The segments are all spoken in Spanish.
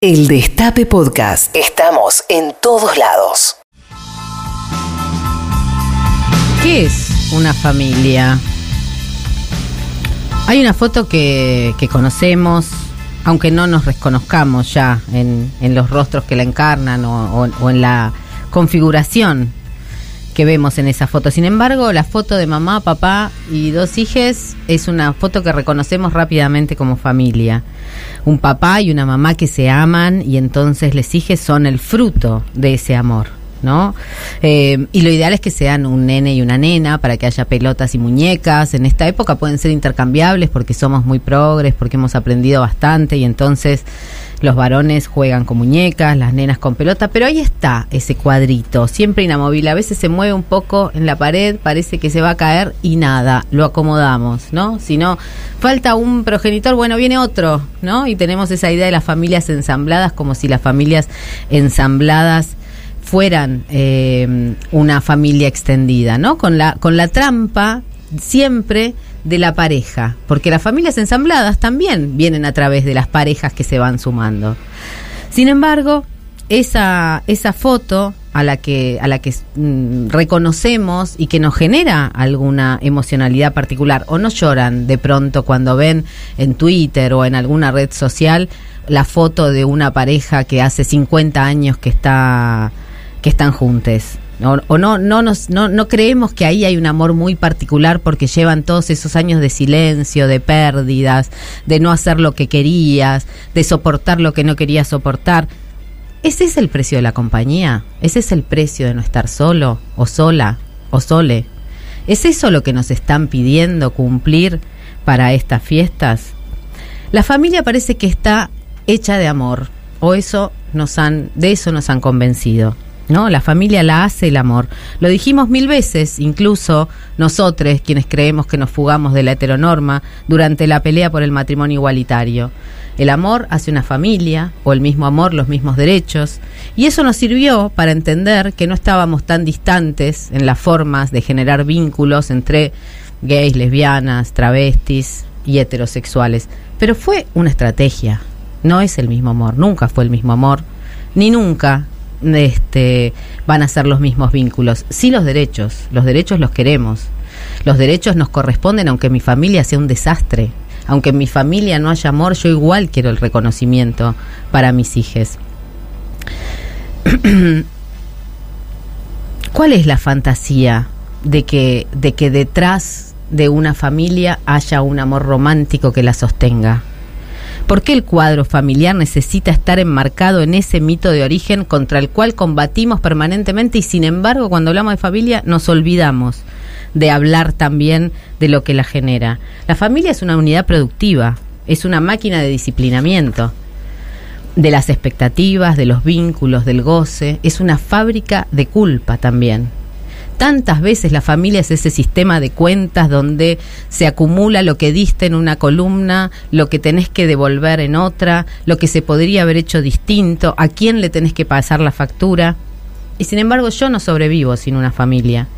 El Destape Podcast. Estamos en todos lados. ¿Qué es una familia? Hay una foto que, que conocemos, aunque no nos reconozcamos ya en, en los rostros que la encarnan o, o- o en la configuración que vemos en esa foto. Sin embargo, la foto de mamá, papá y dos hijas es una foto que reconocemos rápidamente como familia. Un papá y una mamá que se aman y entonces les hijas son el fruto de ese amor. ¿No? Eh, y lo ideal es que sean un nene y una nena para que haya pelotas y muñecas. En esta época pueden ser intercambiables porque somos muy progres, porque hemos aprendido bastante y entonces los varones juegan con muñecas, las nenas con pelota, pero ahí está ese cuadrito, siempre inamovible. A veces se mueve un poco en la pared, parece que se va a caer y nada, lo acomodamos, ¿no? Si no, falta un progenitor, bueno, viene otro, ¿no? Y tenemos esa idea de las familias ensambladas como si las familias ensambladas fueran eh, una familia extendida, ¿no? Con la, con la trampa siempre de la pareja, porque las familias ensambladas también vienen a través de las parejas que se van sumando. Sin embargo, esa, esa foto a la que, a la que mm, reconocemos y que nos genera alguna emocionalidad particular, o no lloran de pronto cuando ven en Twitter o en alguna red social la foto de una pareja que hace 50 años que está que están juntos. O, no, no, nos, no, no creemos que ahí hay un amor muy particular porque llevan todos esos años de silencio, de pérdidas, de no hacer lo que querías, de soportar lo que no querías soportar. ¿Ese es el precio de la compañía? ¿Ese es el precio de no estar solo o sola o sole? ¿Es eso lo que nos están pidiendo cumplir para estas fiestas? La familia parece que está hecha de amor, o eso nos han, de eso nos han convencido. ¿No? La familia la hace el amor. Lo dijimos mil veces, incluso nosotros, quienes creemos que nos fugamos de la heteronorma durante la pelea por el matrimonio igualitario. El amor hace una familia, o el mismo amor, los mismos derechos, y eso nos sirvió para entender que no estábamos tan distantes en las formas de generar vínculos entre gays, lesbianas, travestis y heterosexuales. Pero fue una estrategia, no es el mismo amor, nunca fue el mismo amor, ni nunca este, van a ser los mismos vínculos. Sí los derechos, los derechos los queremos. Los derechos nos corresponden aunque mi familia sea un desastre. Aunque en mi familia no haya amor, yo igual quiero el reconocimiento para mis hijos. ¿Cuál es la fantasía de que, de que detrás de una familia haya un amor romántico que la sostenga? ¿Por qué el cuadro familiar necesita estar enmarcado en ese mito de origen contra el cual combatimos permanentemente y sin embargo cuando hablamos de familia nos olvidamos de hablar también de lo que la genera? La familia es una unidad productiva, es una máquina de disciplinamiento de las expectativas, de los vínculos, del goce, es una fábrica de culpa también. Tantas veces la familia es ese sistema de cuentas donde se acumula lo que diste en una columna, lo que tenés que devolver en otra, lo que se podría haber hecho distinto, a quién le tenés que pasar la factura. Y sin embargo yo no sobrevivo sin una familia.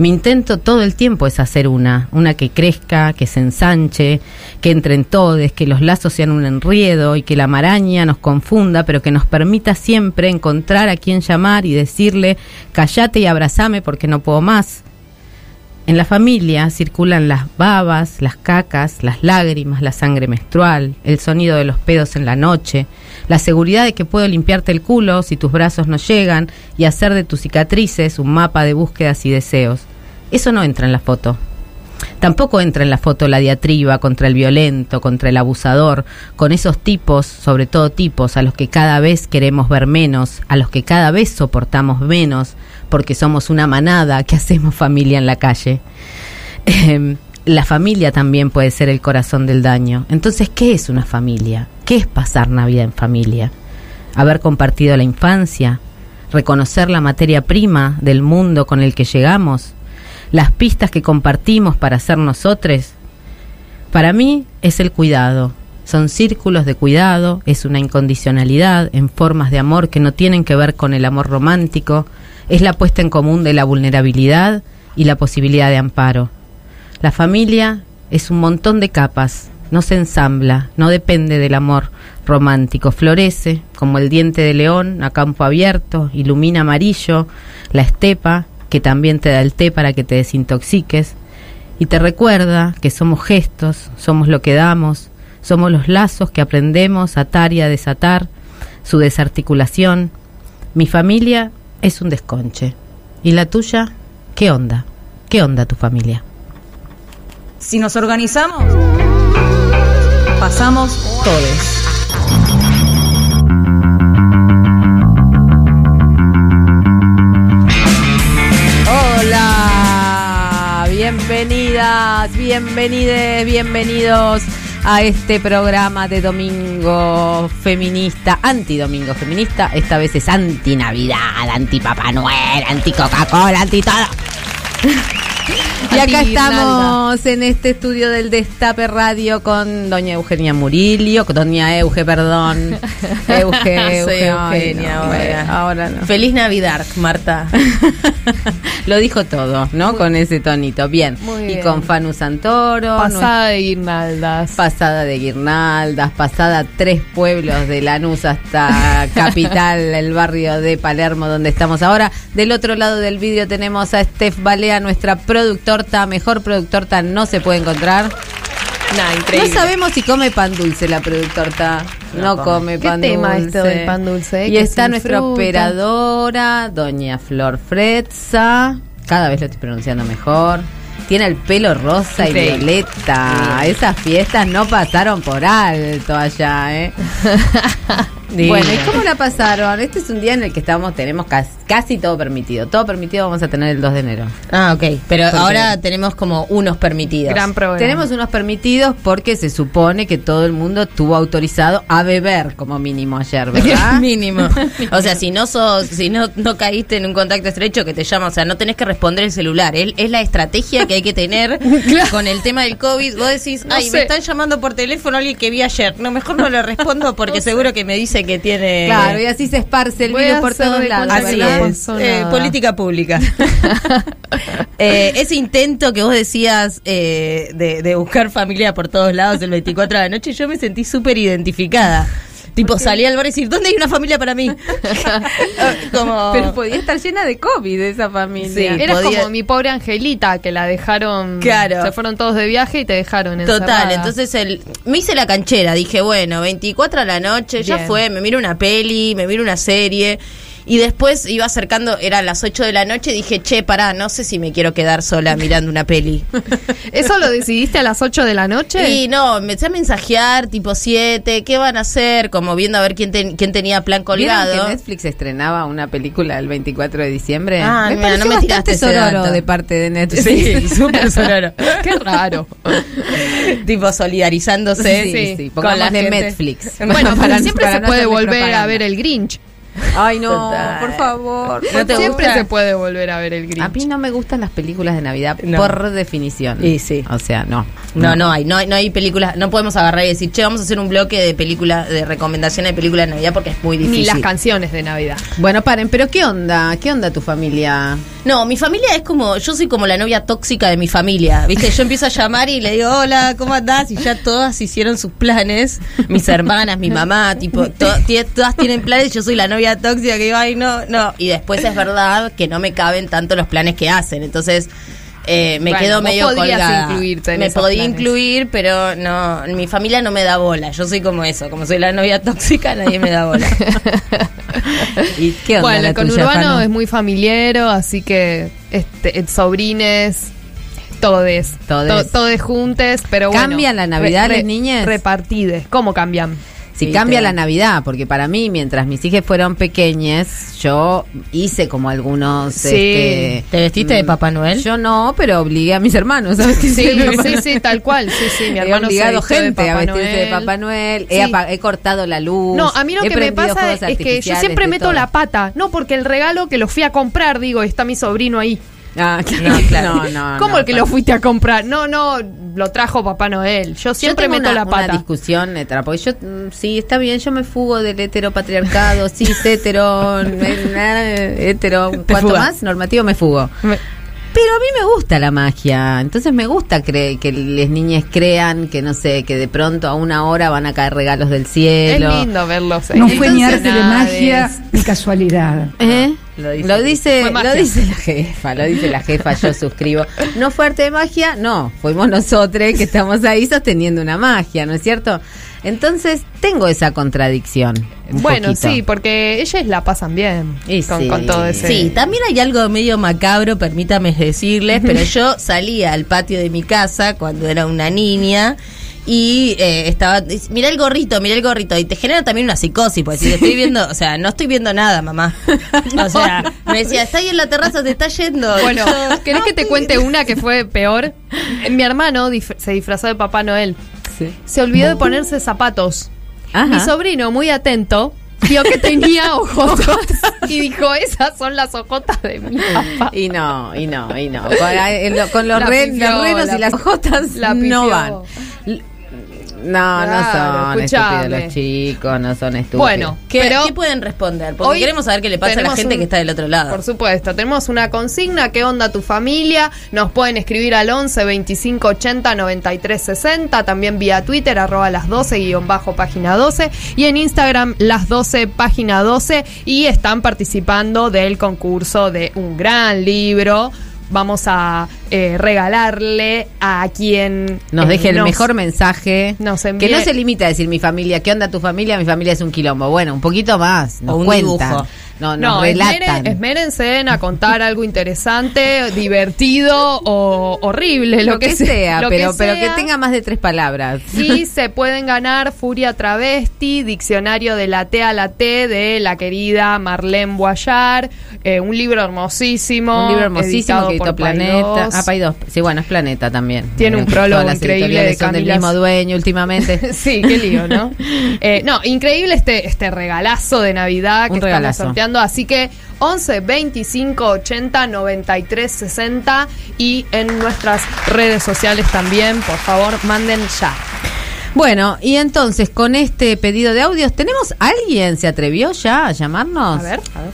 Mi intento todo el tiempo es hacer una, una que crezca, que se ensanche, que entre en todes, que los lazos sean un enriedo y que la maraña nos confunda, pero que nos permita siempre encontrar a quien llamar y decirle, callate y abrazame porque no puedo más. En la familia circulan las babas, las cacas, las lágrimas, la sangre menstrual, el sonido de los pedos en la noche, la seguridad de que puedo limpiarte el culo si tus brazos no llegan y hacer de tus cicatrices un mapa de búsquedas y deseos. Eso no entra en la foto. Tampoco entra en la foto la diatriba contra el violento, contra el abusador, con esos tipos, sobre todo tipos, a los que cada vez queremos ver menos, a los que cada vez soportamos menos, porque somos una manada que hacemos familia en la calle. Eh, la familia también puede ser el corazón del daño. Entonces, ¿qué es una familia? ¿Qué es pasar Navidad en familia? Haber compartido la infancia, reconocer la materia prima del mundo con el que llegamos, las pistas que compartimos para ser nosotros. Para mí es el cuidado. Son círculos de cuidado, es una incondicionalidad en formas de amor que no tienen que ver con el amor romántico, es la puesta en común de la vulnerabilidad y la posibilidad de amparo. La familia es un montón de capas no se ensambla, no depende del amor romántico, florece como el diente de león a campo abierto, ilumina amarillo la estepa que también te da el té para que te desintoxiques y te recuerda que somos gestos, somos lo que damos, somos los lazos que aprendemos a atar y a desatar, su desarticulación. Mi familia es un desconche. ¿Y la tuya? ¿Qué onda? ¿Qué onda tu familia? Si nos organizamos, pasamos todos. Bienvenides, bienvenidos a este programa de domingo feminista, anti-domingo feminista. Esta vez es anti-Navidad, anti-Papá Noel, anti-Coca-Cola, anti-todo. Y acá estamos en este estudio del Destape Radio con doña Eugenia Murillo, con doña Euge, perdón. Euge, ay, Eugenia no, ahora. no. Feliz Navidad, Marta. Lo dijo todo, ¿no? Con ese tonito. Bien. Muy y bien. con Fanu Santoro. Pasada de guirnaldas. Pasada de guirnaldas, pasada tres pueblos de Lanús hasta Capital, el barrio de Palermo donde estamos ahora. Del otro lado del vídeo tenemos a Steph Balea, nuestra mejor productorta no se puede encontrar. Nah, increíble. No sabemos si come pan dulce la productorta. No, come ¿Qué pan tema dulce. esto del pan dulce, eh? Y está nuestra fruta. operadora, doña Flor Fretza. Cada vez lo estoy pronunciando mejor. Tiene el pelo rosa y violeta. Esas fiestas no pasaron por alto allá, ¿eh? Bueno, ¿y cómo la pasaron? Este es un día en el que estamos, tenemos casi, casi todo permitido. Todo permitido vamos a tener el 2 de enero. Ah, ok. Pero Porque- ahora tenemos como unos permitidos. Gran programa. Tenemos unos permitidos porque se supone que todo el mundo estuvo autorizado a beber como mínimo ayer, ¿verdad? Mínimo. O sea, si no sos, si no, no caíste en un contacto estrecho que te llama, o sea, no tenés que responder el celular. Es, es la estrategia que hay que tener con el tema del COVID. Vos decís, No ay, sé. me están llamando por teléfono alguien que vi ayer. No, mejor no le respondo porque seguro que me dice que tiene. Claro, y así se esparce el virus por todos lados. Así es. Eh, política pública. Eh, ese intento que vos decías eh, de, de buscar familia por todos lados el 24 de la noche, yo me sentí súper identificada. Tipo, salí al bar y decir, ¿dónde hay una familia para mí? Como... Pero podía estar llena de COVID esa familia. Sí. Era podía- como mi pobre Angelita, que la dejaron. Claro. Se fueron todos de viaje y te dejaron Total, encerrada. entonces el, me hice la canchera, dije, bueno, 24 a la noche, ya fue, me miro una peli, me miro una serie. Y después iba acercando, eran las 8 de la noche, dije, che, pará, no sé si me quiero quedar sola mirando una peli. ¿Eso lo decidiste a las 8 de la noche? Y no, me empecé a mensajear, tipo 7, ¿qué van a hacer? Como viendo a ver quién, ten- quién tenía plan ¿Vieron colgado. que Netflix estrenaba una película el 24 de diciembre? Ah, me mira, no me tiraste dato. de parte de Netflix. Sí, súper sonoro. Qué raro. tipo solidarizándose Sí, sí, con pongámosle la gente. Netflix. Bueno, Para- pero siempre para se no puede volver a ver el Grinch. Ay, no, Total. por favor. ¿No te siempre gusta? se puede volver a ver el Grinch. A mí no me gustan las películas de Navidad No. por definición. Y sí. O sea, no. No, no hay, no hay, no hay películas, no podemos agarrar y decir, che, vamos a hacer un bloque de películas, de recomendaciones de películas de Navidad porque es muy difícil. Ni las canciones de Navidad. Bueno, paren, pero ¿qué onda? ¿Qué onda tu familia? No, mi familia es como, yo soy como la novia tóxica de mi familia, ¿viste? Yo empiezo a llamar y le digo, hola, ¿cómo andás? Y ya todas hicieron sus planes, mis hermanas, mi mamá, tipo, to- todas tienen planes, yo soy la novia tóxica que digo, ay, no, no. Y después es verdad que no me caben tanto los planes que hacen, entonces... eh, me Bueno, quedo medio colgada. incluirte en me esos podía planes. incluir, pero no, mi familia no me da bola. Yo soy como eso, como soy la novia tóxica, nadie me da bola. ¿Y qué onda Bueno, la el tuya, conurbano Fanu? es muy familiero, así que este, eh, sobrines, todes, Todes. to- todes juntes, pero bueno. ¿Cambian la Navidad las niñas? Repartides. ¿Cómo cambian? Si cambia la Navidad, porque para mí, mientras mis hijas fueron pequeñas, yo hice como algunos... Sí. este, ¿Te vestiste de mm, Papá Noel? Yo no, pero obligué a mis hermanos, ¿sabes qué? Sí, sí, sí, tal cual. Sí, sí, mi He hermano se obligado gente a vestirse de. Papá Noel. He, Sí. he cortado la luz. No, a mí lo he que me pasa es que yo siempre meto todo. la pata. No, porque el regalo que lo fui a comprar, digo, está mi sobrino ahí. Ah, claro, No, claro. No, no, ¿Cómo el que lo fuiste a comprar? No, no, lo trajo Papá Noel. Yo siempre yo tengo meto una, la una pata. discusión etra, porque yo mm, sí está bien yo me fugo del heteropatriarcado sí hetero eh, hetero cuánto fugas. más normativo me fugo Me- Pero a mí me gusta la magia, entonces me gusta cre- que las niñas crean que no sé, que de pronto a una hora van a caer regalos del Es cielo. lindo verlos. No ahí fue ni arte de magia ni casualidad. ¿Eh? Lo dice- Lo dice, lo dice la jefa, lo dice la jefa, yo suscribo. No fue arte de magia, no, fuimos nosotros que estamos ahí sosteniendo una magia, ¿no es cierto? Entonces tengo esa contradicción. Bueno, poquito. sí, porque ellas la pasan bien Y con, sí. con todo ese. Sí, también hay algo medio macabro, permítame decirles, pero yo salía al patio de mi casa cuando era una niña y eh, estaba, mira el gorrito, mira el gorrito, y te genera también una psicosis, porque si te estoy viendo, o sea, no estoy viendo nada, mamá. O sea, me decía, está ahí en la terraza, te está yendo. Bueno, yo, ¿querés "No, que te cuente una que fue peor? Mi hermano dif- se disfrazó de Papá Noel. Sí. Se olvidó de ponerse zapatos. Ajá. Mi sobrino, muy atento, vio que tenía ojotas y dijo, esas son las ojotas de mi papá. Y no, y no, y no. Con, lo- con los, La re- pifió, los renos la y las hojotas la no van. No, Claro, no son escuchame. estúpidos los chicos, no son estúpidos. Bueno, ¿Qué, pero qué pueden responder? Porque hoy queremos saber qué le pasa a la tenemos gente un- que está del otro lado. Por supuesto, tenemos una consigna, ¿qué onda tu familia? Nos pueden escribir al 11 25 80 93 60, también vía Twitter, arroba las 12 guion bajo página 12 y en Instagram las 12 página 12 y están participando del concurso de un gran libro. Vamos a eh, regalarle a quien nos eh, deje el nos- mejor mensaje. nos que envíe- no se limita a decir mi familia, ¿qué onda tu familia? Mi familia es un quilombo. Bueno, un poquito más. Nos O un cuentan. dibujo. No, nos No, relatan. esmeren- esmérense en a contar algo interesante, divertido o horrible, lo, lo que, sea, lo pero, pero que sea. tenga más de tres palabras. Y se pueden ganar Furia Travesti, Diccionario de la T a la T de la querida Marlene Boyar, eh, un libro hermosísimo. Un libro hermosísimo que Planeta. Paidós. Ah, Paidós. Sí, bueno, es Planeta también. Tiene un prólogo increíble de son del Camila- mismo dueño últimamente. Sí, qué lío, ¿no? Eh, no, increíble este, este regalazo de Navidad que Un estamos regalazo. sorteando. Así que 11 25 80 93 60 y en nuestras redes sociales también, por favor, manden ya. Bueno, y entonces con este pedido de audios, ¿tenemos alguien? ¿Se atrevió ya a llamarnos? A ver, a ver.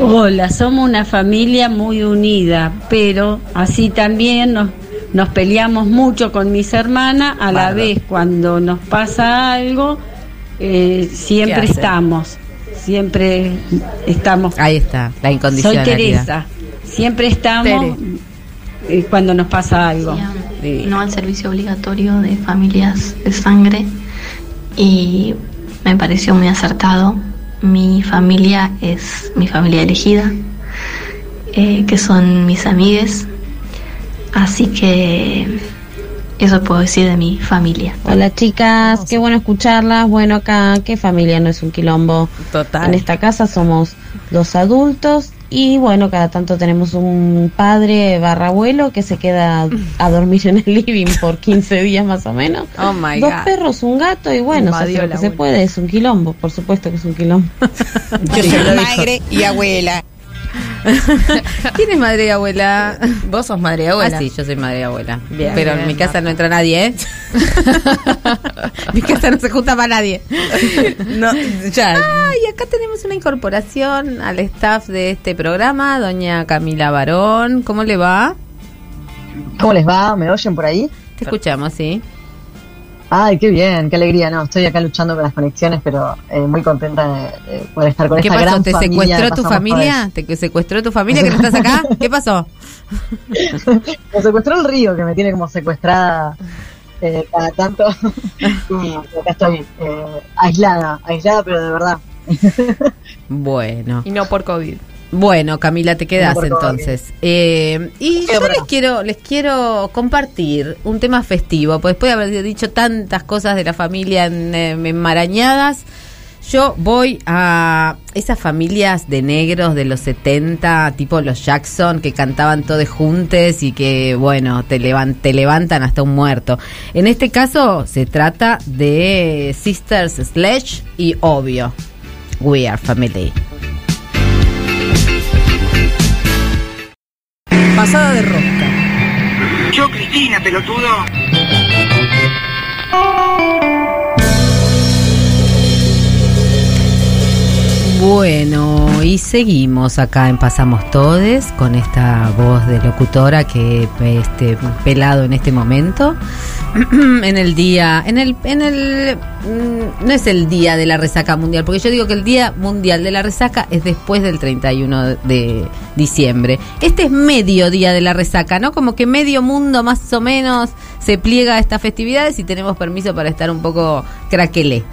Hola, somos una familia muy unida, pero así también nos, nos peleamos mucho con mis hermanas. A la Bárbaro. vez, cuando nos pasa algo, eh, siempre ¿Qué hacen? estamos. Siempre estamos. Ahí está, la Soy incondicionalidad. Teresa. Siempre estamos eh, cuando nos pasa algo. Sí. no al servicio obligatorio de familias de sangre y me pareció muy acertado. Mi familia es mi familia elegida, eh, que son mis amigues, así que eso puedo decir de mi familia. Hola chicas, qué bueno escucharlas. Bueno, acá, ¿qué familia no es un quilombo? Total. En esta casa somos dos adultos y bueno, cada tanto tenemos un padre barra abuelo que se queda a dormir en el living por 15 días más o menos. Oh my Dos God. perros, un gato y bueno, se hace lo que se puede, es un quilombo, por supuesto que es un quilombo. Yo soy madre y abuela. ¿Quién es madre y abuela? Vos sos madre y abuela. Ah, sí, yo soy madre y abuela. Bien, Pero bien, en mi casa no entra nadie, ¿eh? Mi casa no se junta para nadie. No, ya. Ah, y acá tenemos una incorporación al staff de este programa, doña Camila Barón. ¿Cómo le va? ¿Cómo les va? ¿Me oyen por ahí? Te escuchamos, sí. Ay, qué bien, qué alegría. No, estoy acá luchando con las conexiones, pero eh, muy contenta de, de poder estar con ¿Qué esta pasó? gran ¿Te familia. secuestró tu familia? ¿Te secuestró tu familia que no estás acá? ¿Qué pasó? Me secuestró el río, que me tiene como secuestrada eh, cada tanto. y acá estoy eh, aislada, aislada, pero de verdad. Bueno. Y no por COVID. Bueno, Camila, te quedas No, entonces. Eh, y yo les quiero, les quiero compartir un tema festivo, pues después de haber dicho tantas cosas de la familia en- eh, enmarañadas, yo voy a esas familias de negros de los 70, tipo los Jackson, que cantaban todos juntos y que, bueno, te, levan- te levantan hasta un muerto. En este caso se trata de Sisters Sledge y Obvio. We are family. Pasada de rosca. Yo, Cristina, pelotudo. Bueno, y seguimos acá en Pasamos Todes con esta voz de locutora que este pelado en este momento. en el día, en el, en el, mm, no es el día de la resaca mundial, porque yo digo que el día mundial de la resaca es después del 31 de diciembre. Este es medio día de la resaca, ¿no? Como que medio mundo más o menos se pliega a estas festividades y tenemos permiso para estar un poco craquelé.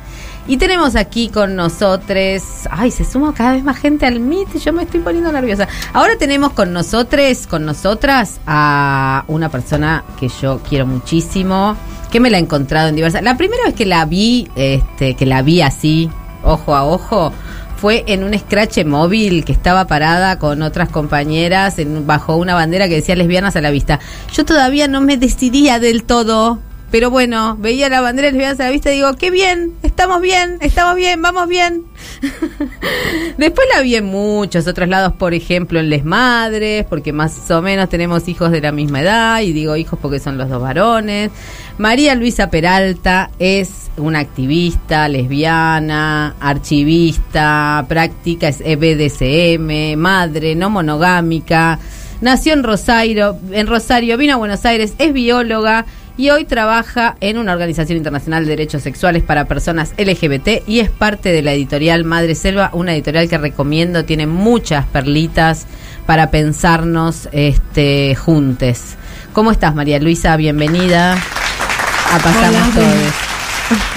Y tenemos aquí con nosotros, ay, se suma cada vez más gente al Meet yo me estoy poniendo nerviosa. Ahora tenemos con nosotros, con nosotras, a una persona que yo quiero muchísimo, que me la he encontrado en diversas... La primera vez que la vi, este, que la vi así, ojo a ojo, fue en un scratch móvil que estaba parada con otras compañeras en, bajo una bandera que decía lesbianas a la vista. Yo todavía no me decidía del todo pero bueno, veía la bandera lesbianas a la vista y digo, qué bien, estamos bien, estamos bien, vamos bien. Después la vi en muchos otros lados, por ejemplo, en Les Madres, porque más o menos tenemos hijos de la misma edad, y digo hijos porque son los dos varones. María Luisa Peralta es una activista lesbiana, archivista, práctica es e BDSM, madre no monogámica. Nació en Rosario, en Rosario, vino a Buenos Aires, es bióloga y hoy trabaja en una organización internacional de derechos sexuales para personas LGBT y es parte de la editorial Madre Selva, una editorial que recomiendo, tiene muchas perlitas para pensarnos este, juntes. ¿Cómo estás, María Luisa? Bienvenida a Pasamos Todos.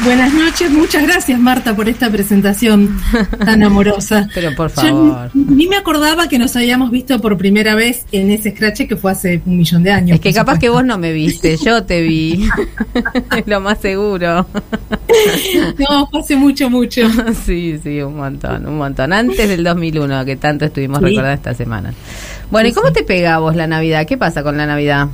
Buenas noches, muchas gracias Marta por esta presentación tan amorosa. Pero por favor. ni me acordaba que nos habíamos visto por primera vez en ese scratch que fue hace un millón de años. Es que capaz que vos no me viste, yo te vi. es lo más seguro. no, fue hace mucho, mucho. sí, sí, un montón, un montón. Antes del 2001, que tanto estuvimos recordando esta semana. Bueno, ¿y cómo te pega vos la Navidad? ¿Qué pasa con la Navidad?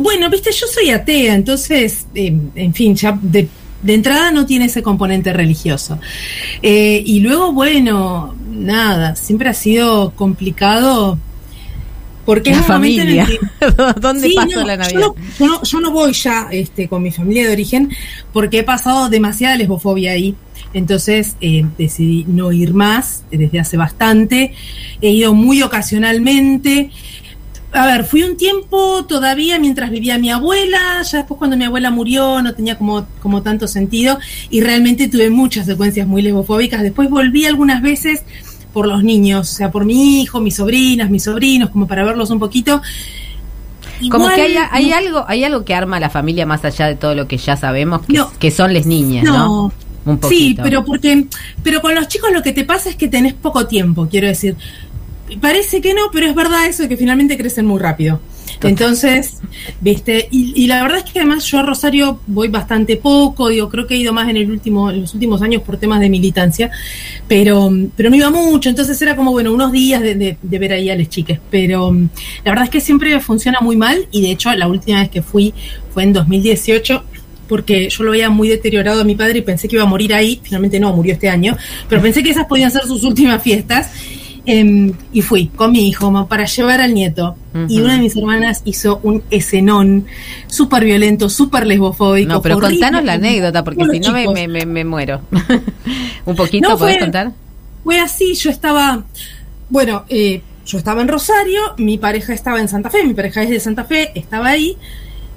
Bueno, viste, yo soy atea, entonces, eh, en fin, ya de, entrada no tiene ese componente religioso. Eh, y luego, bueno, nada, siempre ha sido complicado. Porque la familia. ¿Dónde pasa la Navidad? Yo no, yo, no, voy ya este, con mi familia de origen porque he pasado demasiada lesbofobia ahí. Entonces eh, decidí no ir más desde hace bastante. He ido muy ocasionalmente a ver, fui un tiempo todavía mientras vivía mi abuela, ya después cuando mi abuela murió no tenía como, como tanto sentido y realmente tuve muchas secuencias muy lesbofóbicas. Después volví algunas veces por los niños, o sea, por mi hijo, mis sobrinas, mis sobrinos, como para verlos un poquito. como que hay, hay algo hay algo que arma a la familia más allá de todo lo que ya sabemos, que, son las niñas, ¿no? Un Sí, pero porque pero con los chicos lo que te pasa es que tenés poco tiempo, quiero decir parece que no, pero es verdad eso de que finalmente crecen muy rápido. Entonces, viste, y, la verdad es que además yo a Rosario voy bastante poco, digo, creo que he ido más en el último, en los últimos años por temas de militancia, pero, pero no iba mucho, entonces era como, bueno, unos días de, ver ahí a las chiques, pero la verdad es que siempre funciona muy mal, y de hecho la última vez que fui fue en 2018, porque yo lo veía muy deteriorado a mi padre y pensé que iba a morir ahí, finalmente no, murió este año, pero pensé que esas podían ser sus últimas fiestas Em, y fui con mi hijo para llevar al nieto. Y una de mis hermanas hizo un escenón súper violento, súper lesbofóbico. No, pero contanos la anécdota, porque si no me, me, muero. ¿Un poquito no, podés contar? Fue así, yo estaba, bueno, eh, yo estaba en Rosario, mi pareja estaba en Santa Fe, mi pareja es de Santa Fe, estaba ahí.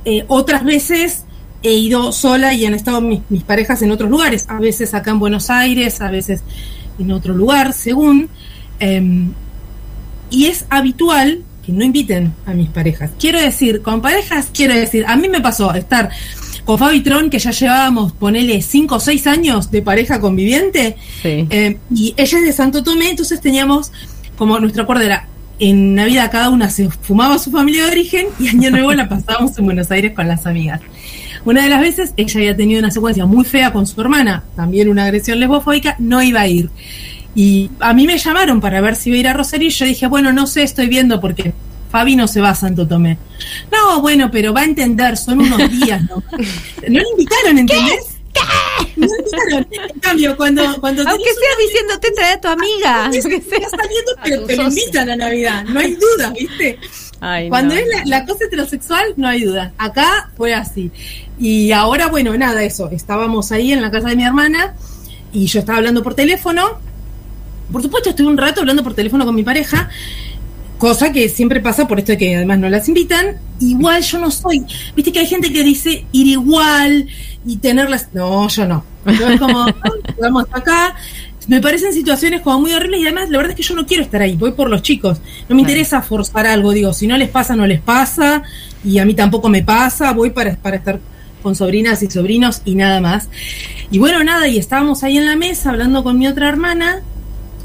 Eh, otras veces he ido sola y han estado mis, mis parejas en otros lugares, a veces acá en Buenos Aires, a veces en otro lugar, según. Em, y es habitual que no inviten a mis parejas. Quiero decir, con parejas, quiero decir, a mí me pasó estar con Fabi Tron, que ya llevábamos, ponele, 5 o 6 años de pareja conviviente, em, y ella es de Santo Tomé, entonces teníamos, como nuestro acuerdo era, en Navidad cada una se fumaba su familia de origen y Año Nuevo la pasábamos en Buenos Aires con las amigas. Una de las veces ella había tenido una secuencia muy fea con su hermana, también una agresión lesbofóbica, no iba a ir. Y a mí me llamaron para ver si iba a ir a Rosario y yo dije, bueno, no sé, estoy viendo porque Fabi no se va a Santo Tomé. No, bueno, pero va a entender, son unos días, ¿no? No le invitaron, ¿entendés? ¿Qué? No le invitaron. En cambio, cuando... cuando Aunque sea diciéndote trae a tu amiga. Está saliendo, pero te lo invitan a Navidad, no hay duda, ¿viste? Cuando es la, la, cosa heterosexual, no hay duda. Acá fue así. Y ahora, bueno, nada, eso. Estábamos ahí en la casa de mi hermana y yo estaba hablando por teléfono. Por supuesto, estuve un rato hablando por teléfono con mi pareja, cosa que siempre pasa por esto de que además no las invitan. Igual yo no soy. Viste que hay gente que dice ir igual y tenerlas. No, yo no. Yo es como, vamos acá. Me parecen situaciones como muy horribles y además la verdad es que yo no quiero estar ahí, voy por los chicos. No me interesa forzar algo, digo, si no les pasa, no les pasa y a mí tampoco me pasa, voy para, para estar con sobrinas y sobrinos y nada más. Y bueno, nada, y estábamos ahí en la mesa hablando con mi otra hermana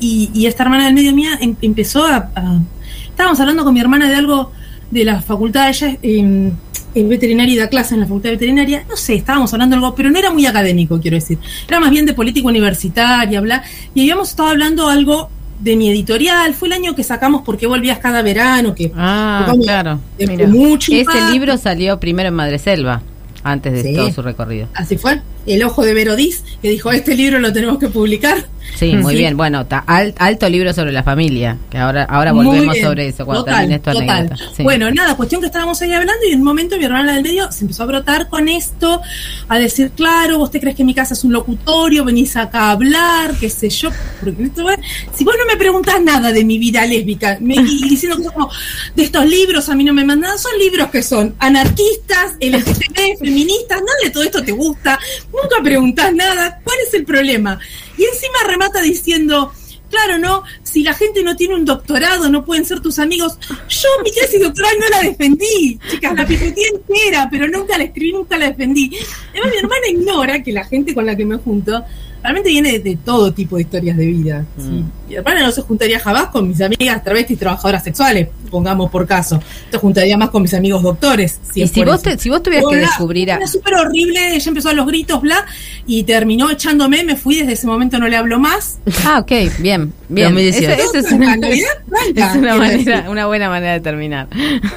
y, y esta hermana del medio mía em- empezó a, a- Estábamos hablando con mi hermana de algo de la facultad, ella eh, es veterinaria y da clase en la facultad de veterinaria, no sé, estábamos hablando de algo, pero no era muy académico, quiero decir, era más bien de política universitaria, bla, y habíamos estado hablando algo de mi editorial, fue el año que sacamos porque volvías cada verano, que Ah, claro. de Mira. mucho Ese impacto. libro salió primero en Madreselva, antes de Sí. todo su recorrido. Así fue. El ojo de Verodís, que dijo, este libro lo tenemos que publicar. Sí, muy bien. Bueno, ta- al- alto libro sobre la familia, que ahora ahora volvemos sobre eso cuando Total, termine total. anécdota. Sí. Bueno, nada, cuestión que estábamos ahí hablando y en un momento mi hermana del medio se empezó a brotar con esto, a decir, claro, vos te crees que mi casa es un locutorio, venís acá a hablar, qué sé yo, porque esto si vos no me preguntás nada de mi vida lésbica, me- y, diciendo cosas como, de estos libros a mí no me mandan, son libros que son anarquistas, LGTB, feministas, nada de todo esto te gusta, nunca preguntás nada, ¿cuál es el problema? Y encima remata diciendo, Claro, ¿no? Si la gente no tiene un doctorado, no pueden ser tus amigos. Yo mi tesis doctoral no la defendí, chicas, la picoteé entera, pero nunca la escribí, nunca la defendí. Además, mi hermana ignora que la gente con la que me junto realmente viene de, de todo tipo de historias de vida. Sí. Mi hermana no se juntaría jamás con mis amigas travestis trabajadoras sexuales, pongamos por caso. Se juntaría más con mis amigos doctores. Y es si vos, te- si vos tuvieras que descubrir a- Era súper horrible, ella empezó a los gritos, bla, y terminó echándome, me fui, desde ese momento no le hablo más. Ah, ok, bien, bien. 2018. Esa- esa es una, es una manera, una buena manera de terminar.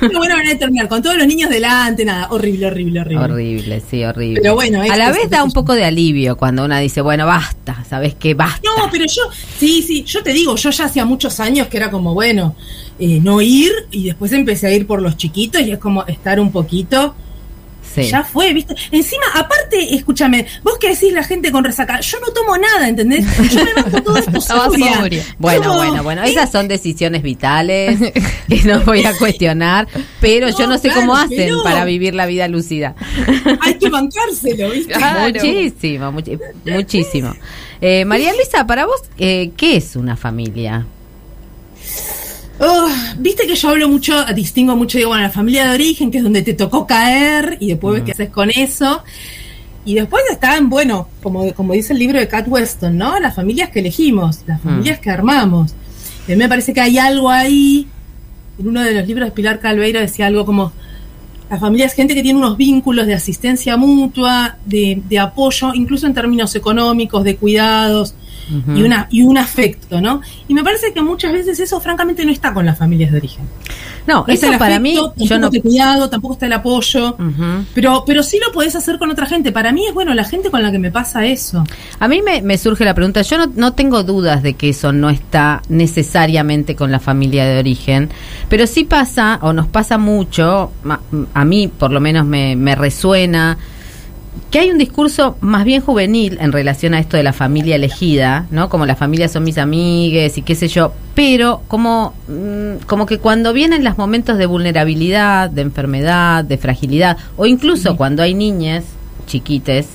Una buena manera de terminar, con todos los niños delante, nada, horrible, horrible, horrible. Horrible, sí, horrible. Pero bueno, a la vez da un poco de alivio cuando una dice, bueno, basta, ¿sabes qué? Basta. No, pero yo, sí, sí, yo te digo, yo ya hacía muchos años que era como, bueno, eh, no ir, y después empecé a ir por los chiquitos, y es como estar un poquito. Sí. Ya fue, ¿viste? Encima, aparte, escúchame, vos que decís la gente con resaca, yo no tomo nada, ¿entendés? Yo me banco todo esto sobria. sobria. Bueno, bueno, bueno, esas son decisiones vitales que no voy a cuestionar, pero yo No, sé claro, cómo hacen para vivir la vida lúcida. Hay que bancárselo, ¿viste? Muchísimo, muchi- muchísimo. Eh, María Luisa, para vos, eh, ¿qué es una familia? Oh, Viste que yo hablo mucho, distingo mucho, digo, bueno, la familia de origen, que es donde te tocó caer, y después ves qué haces con eso. Y después están, bueno, como, como dice el libro de Cat Weston, ¿no? Las familias que elegimos, las familias que armamos. Y a mí me parece que hay algo ahí. En uno de los libros de Pilar Calveiro decía algo como: la familia es gente que tiene unos vínculos de asistencia mutua, de, de apoyo, incluso en términos económicos, de cuidados y, una, y un afecto, ¿no? Y me parece que muchas veces eso, francamente, no está con las familias de origen. No, eso el para afecto, mí, tampoco yo no. está el cuidado, tampoco está el apoyo. Pero, pero sí lo podés hacer con otra gente. Para mí es bueno la gente con la que me pasa eso. A mí me, me surge la pregunta, yo no, no tengo dudas de que eso no está necesariamente con la familia de origen, pero sí pasa, o nos pasa mucho, ma- a mí por lo menos me, me resuena, que hay un discurso más bien juvenil en relación a esto de la familia elegida, ¿no? Como las familias son mis amigues y qué sé yo, pero como, mm, como que cuando vienen los momentos de vulnerabilidad, de enfermedad, de fragilidad, o incluso cuando hay niñas chiquites,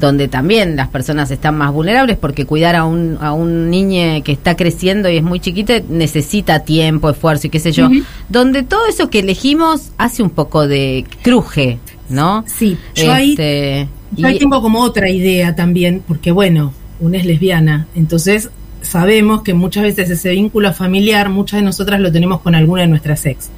donde también las personas están más vulnerables porque cuidar a un, a un niño que está creciendo y es muy chiquito necesita tiempo, esfuerzo y qué sé yo, donde todo eso que elegimos hace un poco de cruje, ¿no? Sí, yo ahí, Este, yo ahí y- tengo como otra idea también, porque bueno, una es lesbiana, entonces sabemos que muchas veces ese vínculo familiar, muchas de nosotras lo tenemos con alguna de nuestras ex.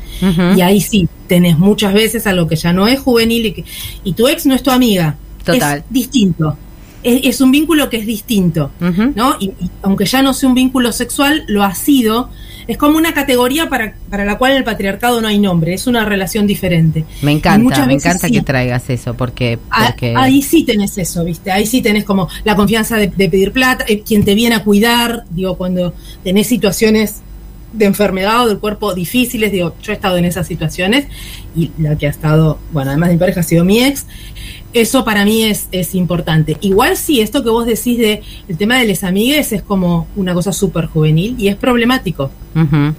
Y ahí sí, tenés muchas veces algo que ya no es juvenil y, que, y tu ex no es tu amiga. Total. Es distinto. Es, es un vínculo que es distinto. ¿no? Y, y aunque ya no sea un vínculo sexual, lo ha sido. Es como una categoría para, para la cual en el patriarcado no hay nombre, es una relación diferente. Me encanta, me encanta sí. que traigas eso, porque, Ah, porque Ahí sí tenés eso, ¿viste? Ahí sí tenés como la confianza de, de pedir plata, eh, quien te viene a cuidar, digo, cuando tenés situaciones de enfermedad o del cuerpo difíciles, digo, yo he estado en esas situaciones y la que ha estado, bueno, además de mi pareja ha sido mi ex, Eso para mí es, es importante. Igual sí, esto que vos decís de el tema de les amigues es como una cosa súper juvenil y es problemático.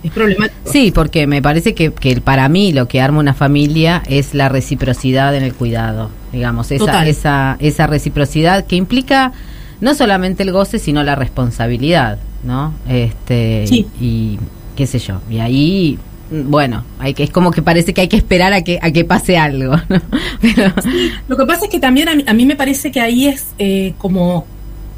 Es problemático. Sí, porque me parece que, que para mí lo que arma una familia es la reciprocidad en el cuidado, digamos, esa, Total. esa, esa reciprocidad que implica no solamente el goce, sino la responsabilidad, ¿no? Este, Sí. y qué sé yo, y ahí, bueno, hay que, es como que parece que hay que esperar a que, a que pase algo, ¿no? Pero, Lo que pasa es que también a mí, a mí me parece que ahí es eh, como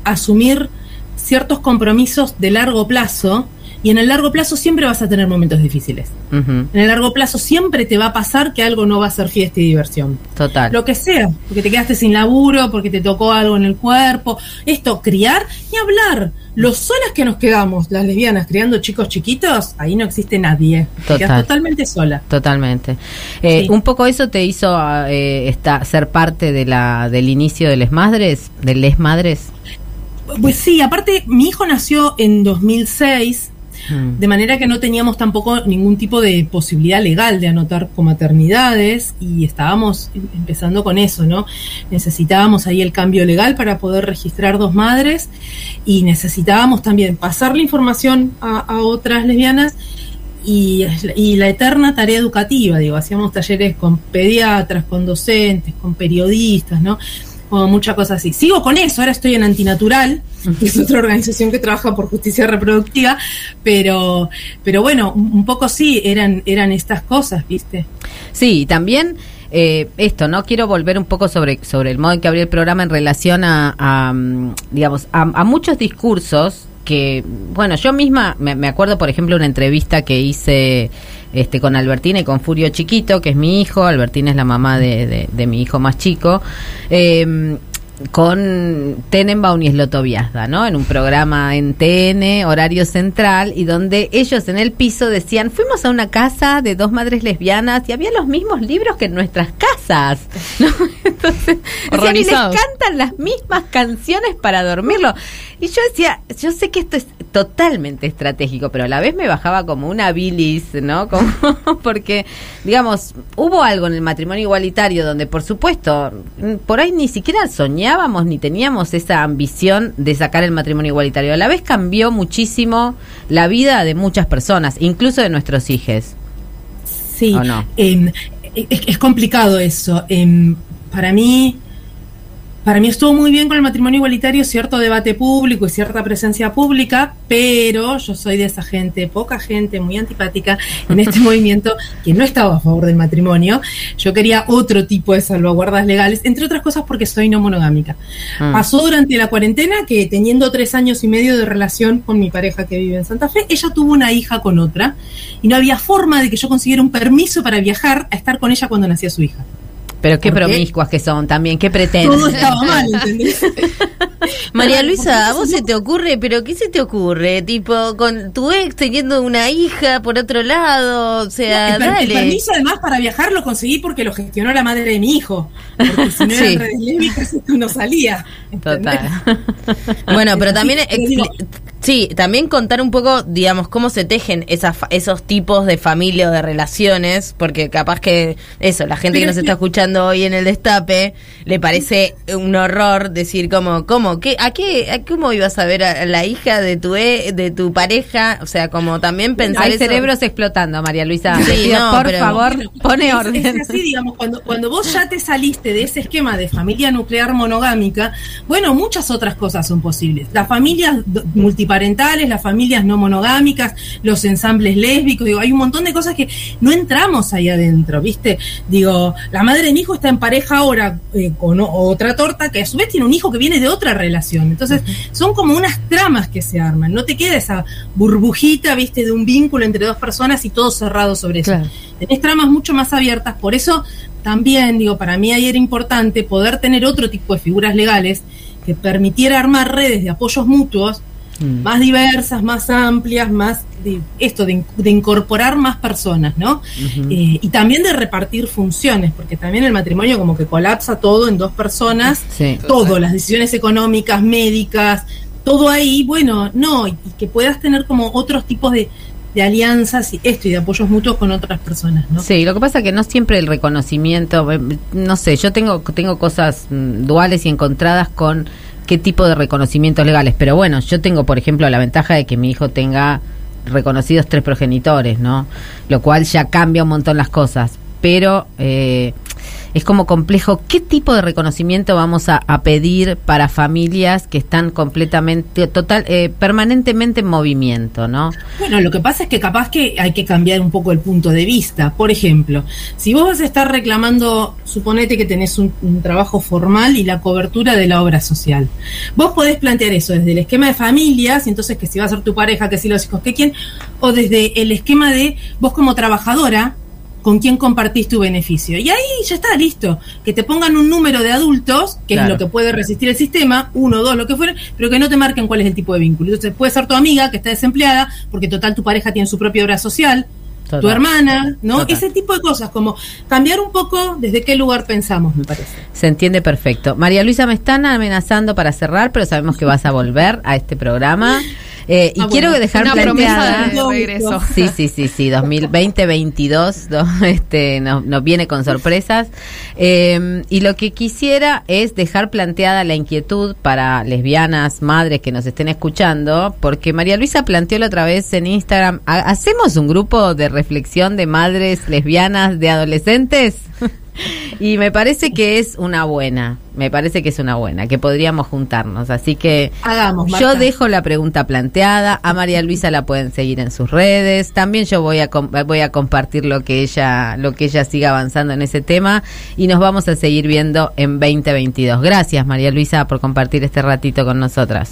asumir ciertos compromisos de largo plazo y en el largo plazo siempre vas a tener momentos difíciles. En el largo plazo siempre te va a pasar que algo no va a ser fiesta y diversión. total. Lo que sea, porque te quedaste sin laburo, porque te tocó algo en el cuerpo. Esto, criar y hablar. Los solas que nos quedamos, las lesbianas, criando chicos chiquitos, ahí no existe nadie. Total. totalmente sola. Totalmente. Eh, Sí. Un poco eso te hizo eh, esta- ser parte de la, del inicio de Les Madres, de Les Madres. Pues sí, aparte, mi hijo nació en 2006. Mm. De manera que no teníamos tampoco ningún tipo de posibilidad legal de anotar comaternidades y estábamos em- empezando con eso, ¿no? Necesitábamos ahí el cambio legal para poder registrar dos madres y necesitábamos también pasar la información a, a otras lesbianas y, y la eterna tarea educativa, digo, hacíamos talleres con pediatras, con docentes, con periodistas, ¿no? Como mucha cosa así. Sigo con eso, ahora estoy en Antinatural, que es otra organización que trabaja por justicia reproductiva, pero, pero bueno, un poco sí, eran, eran estas cosas, ¿viste? Sí, y también eh, esto, ¿no? Quiero volver un poco sobre, sobre el modo en que abrió el programa en relación a, a, mm, digamos, a, a muchos discursos que, bueno, yo misma me, me acuerdo, por ejemplo, una entrevista que hice este con Albertina y con Furio Chiquito, que es mi hijo, Albertina es la mamá de, de- de mi hijo más chico, eh, con Tenenbaum y Slotoviazda, ¿no? En un programa en TN, horario central, y donde ellos en el piso decían, fuimos a una casa de dos madres lesbianas y había los mismos libros que en nuestras casas, ¿no? Entonces, decían, y les cantan las mismas canciones para dormirlo. Y yo decía, yo sé que esto es totalmente estratégico, pero a la vez me bajaba como una bilis, ¿no? Como porque, digamos, hubo algo en el matrimonio igualitario donde, por supuesto, por ahí ni siquiera soñábamos ni teníamos esa ambición de sacar el matrimonio igualitario. A la vez cambió muchísimo la vida de muchas personas, incluso de nuestros hijos. Sí, ¿O no? em, es, es complicado eso. Em, para mí, para mí estuvo muy bien con el matrimonio igualitario cierto debate público y cierta presencia pública, pero yo soy de esa gente, poca gente, muy antipática en este movimiento que no estaba a favor del matrimonio. Yo quería otro tipo de salvaguardas legales, entre otras cosas porque soy no monogámica. Mm. Pasó durante la cuarentena que teniendo tres años y medio de relación con mi pareja que vive en Santa Fe, ella tuvo una hija con otra y no había forma de que yo consiguiera un permiso para viajar a estar con ella cuando nacía su hija. Pero qué promiscuas que son también, qué pretenden. Todo estaba mal, ¿entendés? María Luisa, ¿a vos se te ocurre? ¿Pero qué se te ocurre? Tipo, con tu ex teniendo una hija por otro lado, o sea, el, per- el dale. permiso además para viajar lo conseguí porque lo gestionó la madre de mi hijo. Porque si no Sí. eran redes no salía. ¿entendés? Total. Bueno, pero también Sí, también contar un poco, digamos, cómo se tejen esas, fa- esos tipos de familia o de relaciones, porque capaz que eso, la gente que nos sí. está escuchando hoy en el destape le parece un horror decir como, ¿cómo? ¿Qué, a qué, a cómo ibas a ver a la hija de tu e- de tu pareja? O sea, como también pensar Hay eso- cerebros explotando, María Luisa. Sí, no, por pero- favor, Bueno, pone es- orden. Es así, digamos, cuando, cuando vos ya te saliste de ese esquema de familia nuclear monogámica, bueno, muchas otras cosas son posibles. Las familias do- multiparentales, las familias no monogámicas, los ensambles lésbicos, digo, hay un montón de cosas que no entramos ahí adentro, ¿viste? Digo, la madre de mi hijo está en pareja ahora eh, con otra torta que a su vez tiene un hijo que viene de otra relación. Entonces, son como unas tramas que se arman, no te queda esa burbujita, ¿viste? De un vínculo entre dos personas y todo cerrado sobre eso Claro. tenés tramas mucho más abiertas, por eso también, digo, para mí ahí era importante poder tener otro tipo de figuras legales que permitiera armar redes de apoyos mutuos Mm. más diversas, más amplias, más de esto, de, de incorporar más personas, ¿no? Eh, y también de repartir funciones, porque también el matrimonio como que colapsa todo en dos personas, Sí. todo, las decisiones económicas, médicas, todo ahí, bueno, no, y, y que puedas tener como otros tipos de de alianzas y esto y de apoyos mutuos con otras personas, ¿no? Sí, lo que pasa es que no siempre el reconocimiento, eh, no sé, yo tengo tengo cosas mm, duales y encontradas con qué tipo de reconocimientos legales, pero bueno, yo tengo, por ejemplo, la ventaja de que mi hijo tenga reconocidos tres progenitores, ¿no? Lo cual ya cambia un montón las cosas, pero eh, es como complejo. ¿Qué tipo de reconocimiento vamos a, pedir para familias que están completamente, total, eh, permanentemente en movimiento, ¿no? Bueno, lo que pasa es que capaz que hay que cambiar un poco el punto de vista. Por ejemplo, si vos vas a estar reclamando, suponete que tenés un, un trabajo formal y la cobertura de la obra social. Vos podés plantear eso desde el esquema de familias, entonces que si va a ser tu pareja, que si los hijos, que quién, o desde el esquema de vos como trabajadora, con quién compartís tu beneficio. Y ahí ya está, listo. Que te pongan un número de adultos, que Claro. es lo que puede resistir el sistema, uno, dos, lo que fuera, pero que no te marquen cuál es el tipo de vínculo. Entonces puede ser tu amiga que está desempleada, porque total tu pareja tiene su propia obra social, tu hermana, ¿no? Total. Ese tipo de cosas, como cambiar un poco desde qué lugar pensamos, me parece. Se entiende perfecto. María Luisa, me están amenazando para cerrar, pero sabemos que vas a volver a este programa. Eh, y Ah, quiero dejar una promesa planteada. de regreso. Sí, sí, sí, sí. 2020-22 este, nos, nos viene con sorpresas. Eh, y lo que quisiera es dejar planteada la inquietud para lesbianas, madres que nos estén escuchando, porque María Luisa planteó la otra vez en Instagram, ¿ha- ¿hacemos un grupo de reflexión de madres lesbianas de adolescentes? Y me parece que es una buena, me parece que es una buena, que podríamos juntarnos. Así que Hagamos, yo Marta. dejo la pregunta planteada, a María Luisa la pueden seguir en sus redes, también yo voy a voy a compartir lo que ella lo que ella siga avanzando en ese tema y nos vamos a seguir viendo en 2022. Gracias María Luisa por compartir este ratito con nosotras.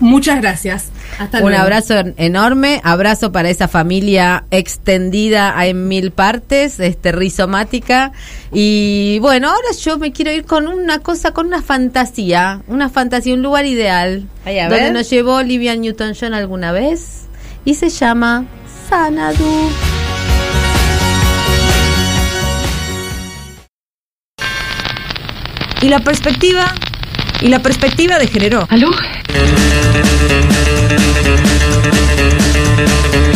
Muchas gracias. Hasta Un luego. abrazo en- enorme, abrazo para esa familia extendida en mil partes, este rizomática. Y bueno, ahora yo me quiero ir con una cosa, con una fantasía, una fantasía, un lugar ideal, Ay, a donde ver. nos llevó Olivia Newton-John alguna vez y se llama Sanadu. Y la perspectiva, y la perspectiva de género. ¿Aló? Thank you.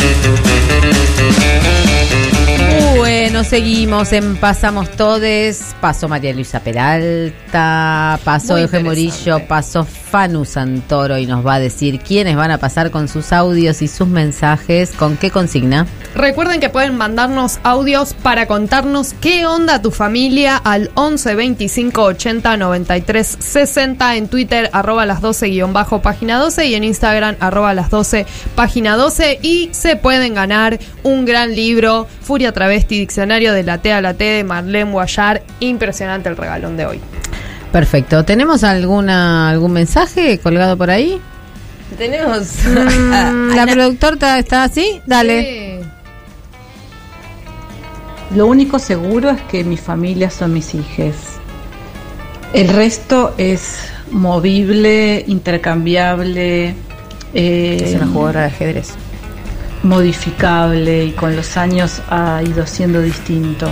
Bueno, seguimos en Pasamos Todes. Pasó María Luisa Peralta, pasó Muy. Morillo, pasó Fanu Santoro y nos va a decir quiénes van a pasar con sus audios y sus mensajes. ¿Con qué consigna? Recuerden que pueden mandarnos audios para contarnos qué onda tu familia al 11 25 80 93 60 en Twitter arroba las 12 guion bajo página 12 y en Instagram arroba las 12 página 12 y se pueden ganar un gran libro Furia Travesti Diccionario de la T a la T de Marlene Guayar impresionante el regalón de hoy Perfecto. ¿Tenemos alguna algún mensaje colgado por ahí? Tenemos. Mm, ¿La productora está, está así? Dale. Sí. Lo único seguro es que mi familia son mis hijos. El resto es movible, intercambiable, eh, es una jugadora de ajedrez. Modificable y con los años ha ido siendo distinto.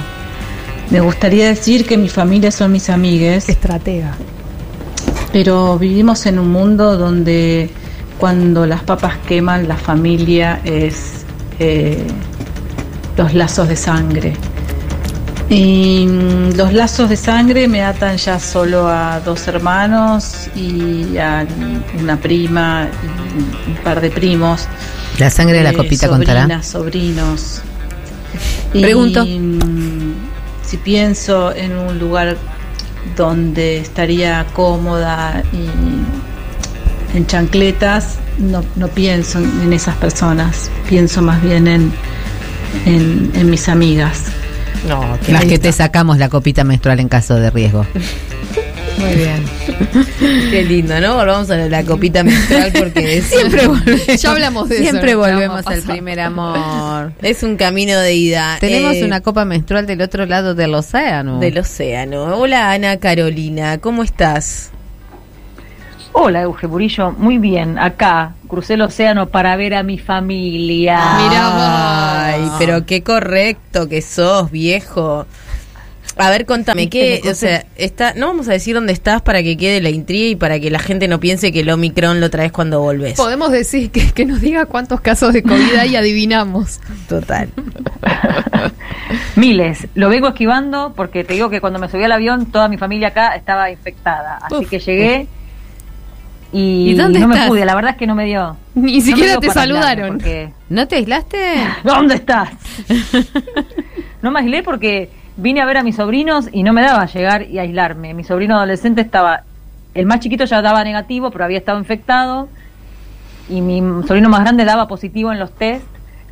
Me gustaría decir que mi familia son mis amigues, estratega pero vivimos en un mundo donde cuando las papas queman, la familia es eh, los lazos de sangre. Y mm, los lazos de sangre me atan ya solo a dos hermanos y a una prima y un par de primos. La sangre de la Eh, copita sobrinas, contará. sobrinos. Pregunto. Y, mm, si pienso en un lugar donde estaría cómoda y en chancletas, no, no pienso en en esas personas, pienso más bien en, en, en mis amigas. No, Las que te sacamos la copita menstrual en caso de riesgo. muy bien Qué lindo, ¿no? Volvamos a la copita menstrual porque es, Siempre volvemos. Ya hablamos de eso, Siempre volvemos al primer amor. es un camino de ida. Tenemos Eh, una copa menstrual del otro lado del océano. del océano. Hola Ana Carolina, ¿cómo estás? Hola, Euge Murillo. Muy bien, acá crucé el océano para ver a mi familia. Mirá vos. Ay, pero qué correcto que sos, viejo. A ver, contame, ¿qué, o sea, está, no vamos a decir dónde estás para que quede la intriga y para que la gente no piense que el Omicron lo traes cuando volvés. Podemos decir que, que nos diga cuántos casos de COVID hay y adivinamos. Total. Miles. Lo vengo esquivando porque te digo que cuando me subí al avión toda mi familia acá estaba infectada. Así Uf. que llegué y, ¿Y dónde no estás? me pude. La verdad es que no me dio. Ni no siquiera dio te saludaron. porque- ¿No te aislaste? ¿Dónde estás? no me aislé porque vine a ver a mis sobrinos y no me daba llegar y aislarme. Mi sobrino adolescente estaba, el más chiquito ya daba negativo, pero había estado infectado. Y mi sobrino más grande daba positivo en los test,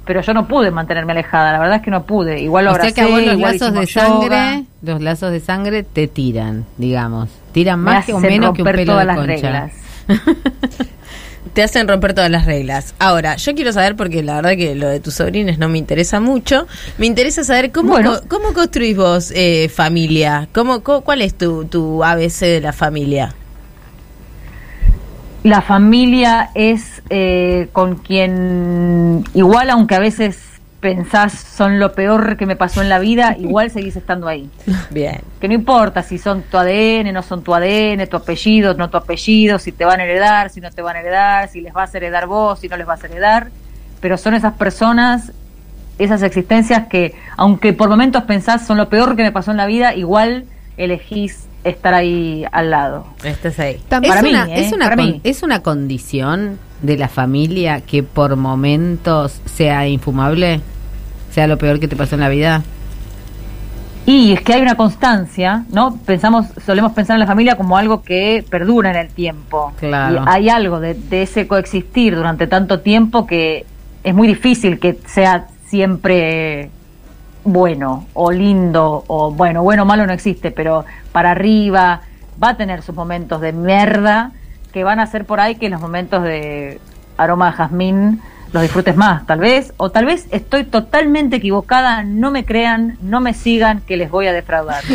pero yo no pude mantenerme alejada. La verdad es que no pude. Igual lo o sea abracé, que a vos los lazos de yoga. sangre, los lazos de sangre te tiran, digamos. Tiran más o menos que un pelo todas de las concha. reglas. Te hacen romper todas las reglas. Ahora, yo quiero saber, porque la verdad que lo de tus sobrines no me interesa mucho, me interesa saber cómo, Bueno. co- cómo construís vos eh, familia. ¿Cómo, co- ¿Cuál es tu, tu ABC de la familia? La familia es eh, con quien, igual aunque a veces pensás son lo peor que me pasó en la vida, igual seguís estando ahí. Bien. Que no importa si son tu ADN, no son tu ADN, tu apellido, no tu apellido, si te van a heredar, si no te van a heredar, si les vas a heredar vos, si no les vas a heredar, pero son esas personas, esas existencias que, aunque por momentos pensás son lo peor que me pasó en la vida, igual elegís estar ahí al lado. Estás ahí. Es Para mí, una, ¿eh? es, una Para con- mí. es una condición de la familia que por momentos sea infumable, sea lo peor que te pasó en la vida. Y es que hay una constancia, ¿no? Pensamos, solemos pensar en la familia como algo que perdura en el tiempo. Claro. Y hay algo de, de ese coexistir durante tanto tiempo que es muy difícil que sea siempre bueno o lindo o bueno, bueno o malo no existe, pero para arriba va a tener sus momentos de mierda que van a ser por ahí que los momentos de aroma de jazmín los disfrutes más, tal vez, o tal vez estoy totalmente equivocada, no me crean, no me sigan, que les voy a defraudar.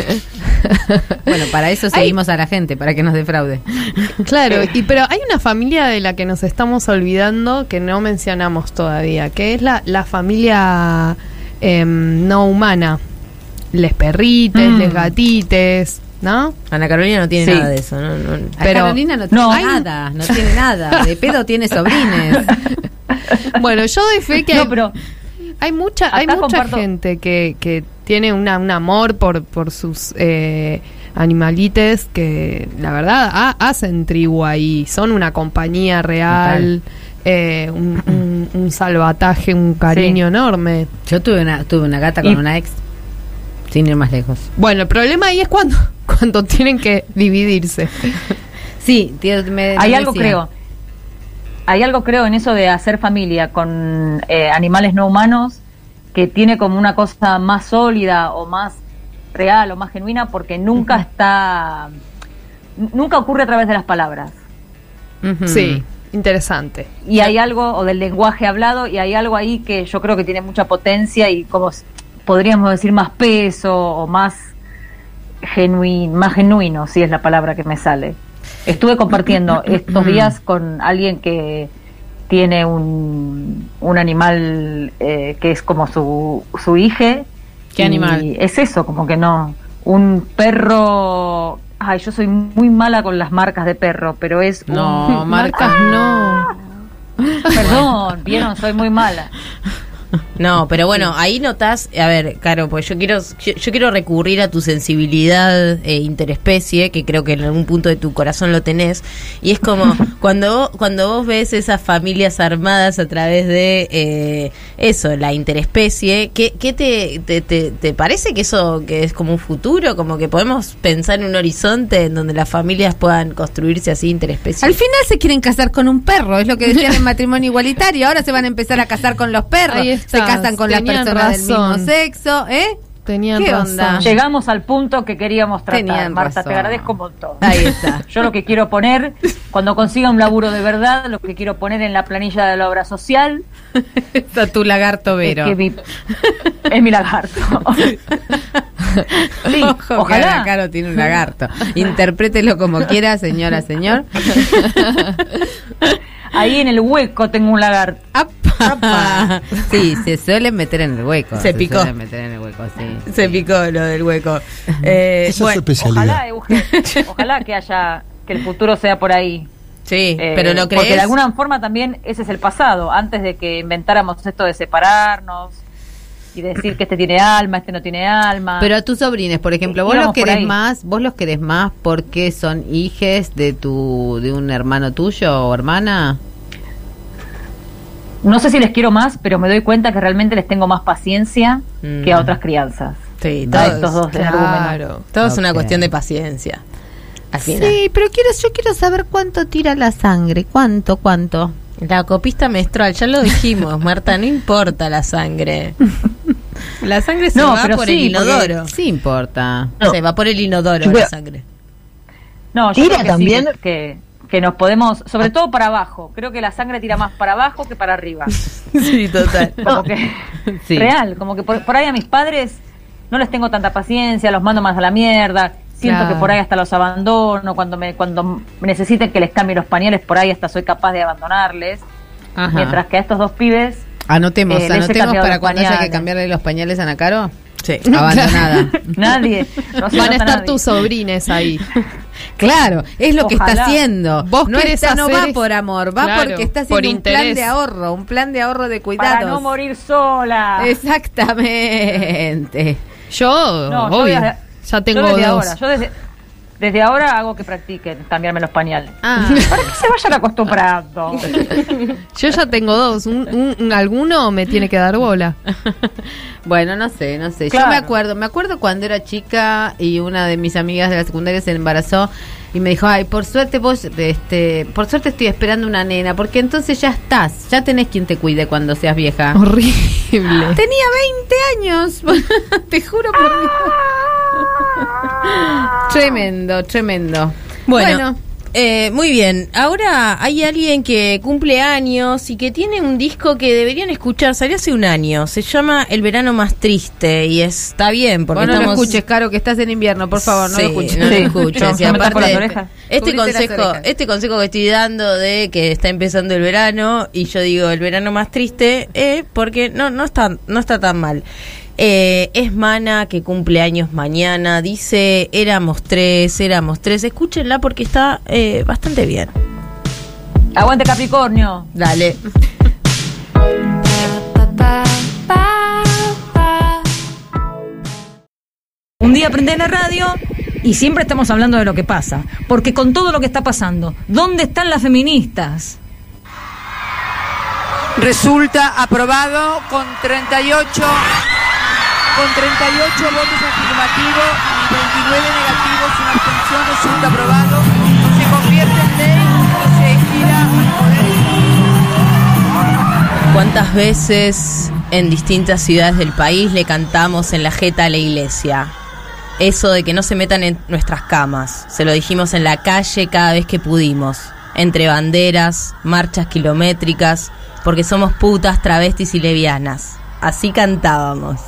Bueno, para eso seguimos a la gente, para que nos defraude. Claro, y pero hay una familia de la que nos estamos olvidando que no mencionamos todavía, que es la, la familia em, no humana. Les perrites, Mm. les gatites, ¿no? Ana Carolina no tiene Sí. nada de eso. No, no. Pero, Pero- Carolina no tiene no, hay- nada, no tiene nada. De pedo tiene sobrines. Bueno, yo doy fe que No, hay, pero hay mucha, hay mucha comparto- gente que, que tiene una, un amor por, por sus eh, animalites que la verdad ha- hacen tribu ahí, son una compañía real, eh, un, un- un salvataje, un cariño enorme. Yo tuve una, tuve una gata con Y- una ex, sin ir más lejos. Bueno, el problema ahí es cuando, cuando tienen que dividirse. Sí, tío, me, hay me algo decía. creo. Hay algo creo en eso de hacer familia con eh, animales no humanos que tiene como una cosa más sólida o más real o más genuina porque nunca está nunca ocurre a través de las palabras. Sí, interesante. Y hay algo, o del lenguaje hablado, y hay algo ahí que yo creo que tiene mucha potencia y como podríamos decir más peso o más genuino, más genuino, si es la palabra que me sale. Estuve compartiendo estos días con alguien que tiene un, un animal eh, que es como su, su hije. ¿Qué y animal? Es eso, como que no. Un perro. Ay, yo soy muy mala con las marcas de perro, pero es un- No, marcas no. Perdón, vieron, soy muy mala. No, pero bueno, ahí notas, a ver, Caro, pues yo quiero, yo, yo quiero recurrir a tu sensibilidad eh, interespecie, que creo que en algún punto de tu corazón lo tenés, y es como cuando vos, cuando vos ves esas familias armadas a través de eh, eso, la interespecie, ¿qué, qué te, te, te, te parece que eso que es como un futuro, como que podemos pensar en un horizonte en donde las familias puedan construirse así interespecie? Al final se quieren casar con un perro, es lo que decían en matrimonio igualitario. Ahora se van a empezar a casar con los perros. Se casan con las personas del mismo sexo, ¿eh? Tenían ¿Qué razón. onda? Llegamos al punto que queríamos tratar. Tenían Marta, razón. te agradezco un montón. Ahí está. Yo lo que quiero poner, cuando consiga un laburo de verdad, lo que quiero poner en la planilla de la obra social Está tu lagarto es, Vero. que mi, es mi lagarto. sí, Ojo, que ojalá. Ana Caro tiene un lagarto. Interprételo como quiera, señora, señor. Ahí en el hueco tengo un lagarto. sí, se suelen meter en el hueco. Se picó. suelen meter en el hueco, sí. Se picó lo del hueco. Eh, Esa es su bueno, especialidad. Ojalá, Euge, ojalá que haya, que el futuro sea por ahí. sí, Eh, pero lo crees. Porque de alguna forma también ese es el pasado, antes de que inventáramos esto de separarnos y decir que este tiene alma, este no tiene alma. Pero a tus sobrines, por ejemplo, vos los querés más, vos los querés más porque son hijes de tu de un hermano tuyo o hermana. no sé si les quiero más, pero me doy cuenta que realmente les tengo más paciencia Mm. que a otras crianzas. Sí, A todo estos es- dos claro, todo es una cuestión de paciencia. Al final. Sí, pero quiero yo quiero saber cuánto tira la sangre, cuánto, cuánto. La copista menstrual, ya lo dijimos, Marta, no importa la sangre. La sangre se No, va pero por sí, el inodoro. Sí importa. Se va por el inodoro la sangre. No, yo Tira creo que también- sí, que, que nos podemos, sobre todo para abajo. Creo que la sangre tira más para abajo que para arriba. Sí, total. Como que Sí. real, como que por, por ahí a mis padres no les tengo tanta paciencia, los mando más a la mierda. Siento Claro. que por ahí hasta los abandono, cuando me cuando necesiten que les cambie los pañales, por ahí hasta soy capaz de abandonarles. Ajá. Mientras que a estos dos pibes Anotemos, Eh, anotemos para cuando haya que cambiarle los pañales a Nacaro. Sí. Abandonada. nadie no Van a estar nadie. tus sobrines ahí. Claro, es lo que está haciendo. Vos no, está, no va es- por amor, va Claro, porque está por haciendo un plan de ahorro, un plan de ahorro de cuidados. para no morir sola. Exactamente. Yo, No, yo obvio, desde- ya tengo yo desde dos. ahora, yo desde, desde ahora hago que practiquen cambiarme los pañales. Ah, Para que se vayan acostumbrando. Yo ya tengo dos. Un, un- un- alguno me tiene que dar bola. bueno, no sé, no sé. Yo me acuerdo, me acuerdo cuando era chica y una de mis amigas de la secundaria se embarazó y me dijo, ay, por suerte vos, este, por suerte estoy esperando una nena, porque entonces ya estás, ya tenés quien te cuide cuando seas vieja. Horrible. Tenía 20 años, te juro por Dios. tremendo, tremendo. Bueno, eh, muy bien. Ahora hay alguien que cumple años y que tiene un disco que deberían escuchar. Salió hace un año. Se llama El verano más triste y está bien porque Vos no lo escuches, Caro, que estás en invierno, por favor, no lo escuches. No lo escuches. Y aparte, este consejo, este consejo que estoy dando de que está empezando el verano y yo digo el verano más triste, eh, porque no, no está, no está tan mal. Eh, es Mana que cumple años mañana. Dice éramos tres, éramos tres. Escúchenla porque está eh, bastante bien. Aguante Capricornio. Dale. Un día prendés la radio y siempre estamos hablando de lo que pasa. Porque con todo lo que está pasando, ¿dónde están las feministas? Resulta aprobado con 38 con 38 votos afirmativos y 29 negativos sin abstención resulta aprobado. Se convierte en ley y se gira al poder. ¿Cuántas veces en distintas ciudades del país le cantamos en la jeta a la iglesia? Eso de que no se metan en nuestras camas. Se lo dijimos en la calle cada vez que pudimos. Entre banderas, marchas kilométricas, porque somos putas, travestis y levianas. Así cantábamos.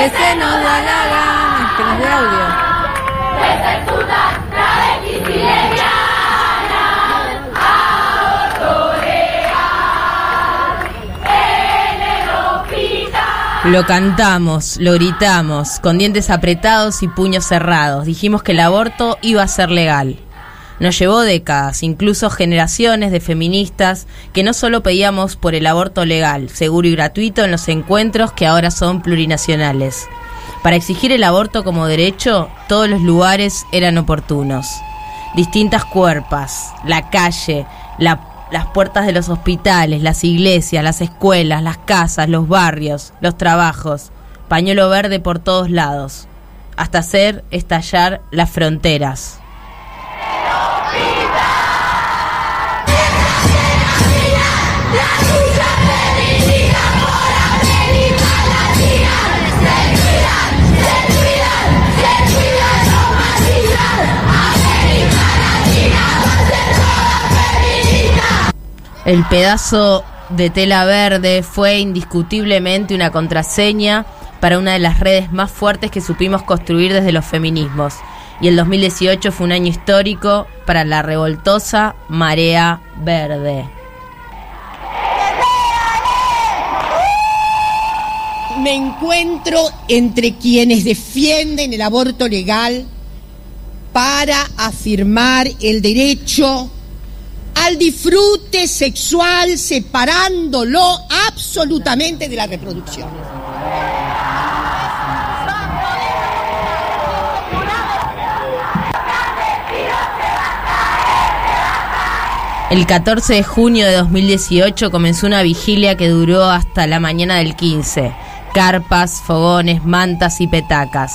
Que se nos da la gana. Que nos dé audio. Lo cantamos, lo gritamos, con dientes apretados y puños cerrados. Dijimos que el aborto iba a ser legal. Nos llevó décadas, incluso generaciones de feministas que no solo pedíamos por el aborto legal, seguro y gratuito en los encuentros que ahora son plurinacionales. Para exigir el aborto como derecho, todos los lugares eran oportunos. Distintas cuerpas, la calle, la- las puertas de los hospitales, las iglesias, las escuelas, las casas, los barrios, los trabajos, pañuelo verde por todos lados, hasta hacer estallar las fronteras. El pedazo de tela verde fue indiscutiblemente una contraseña para una de las redes más fuertes que supimos construir desde los feminismos. Y el 2018 fue un año histórico para la revoltosa Marea Verde. me encuentro entre quienes defienden el aborto legal para afirmar el derecho al disfrute sexual separándolo absolutamente de la reproducción. El 14 de junio de 2018 comenzó una vigilia que duró hasta la mañana del 15. Carpas, fogones, mantas y petacas.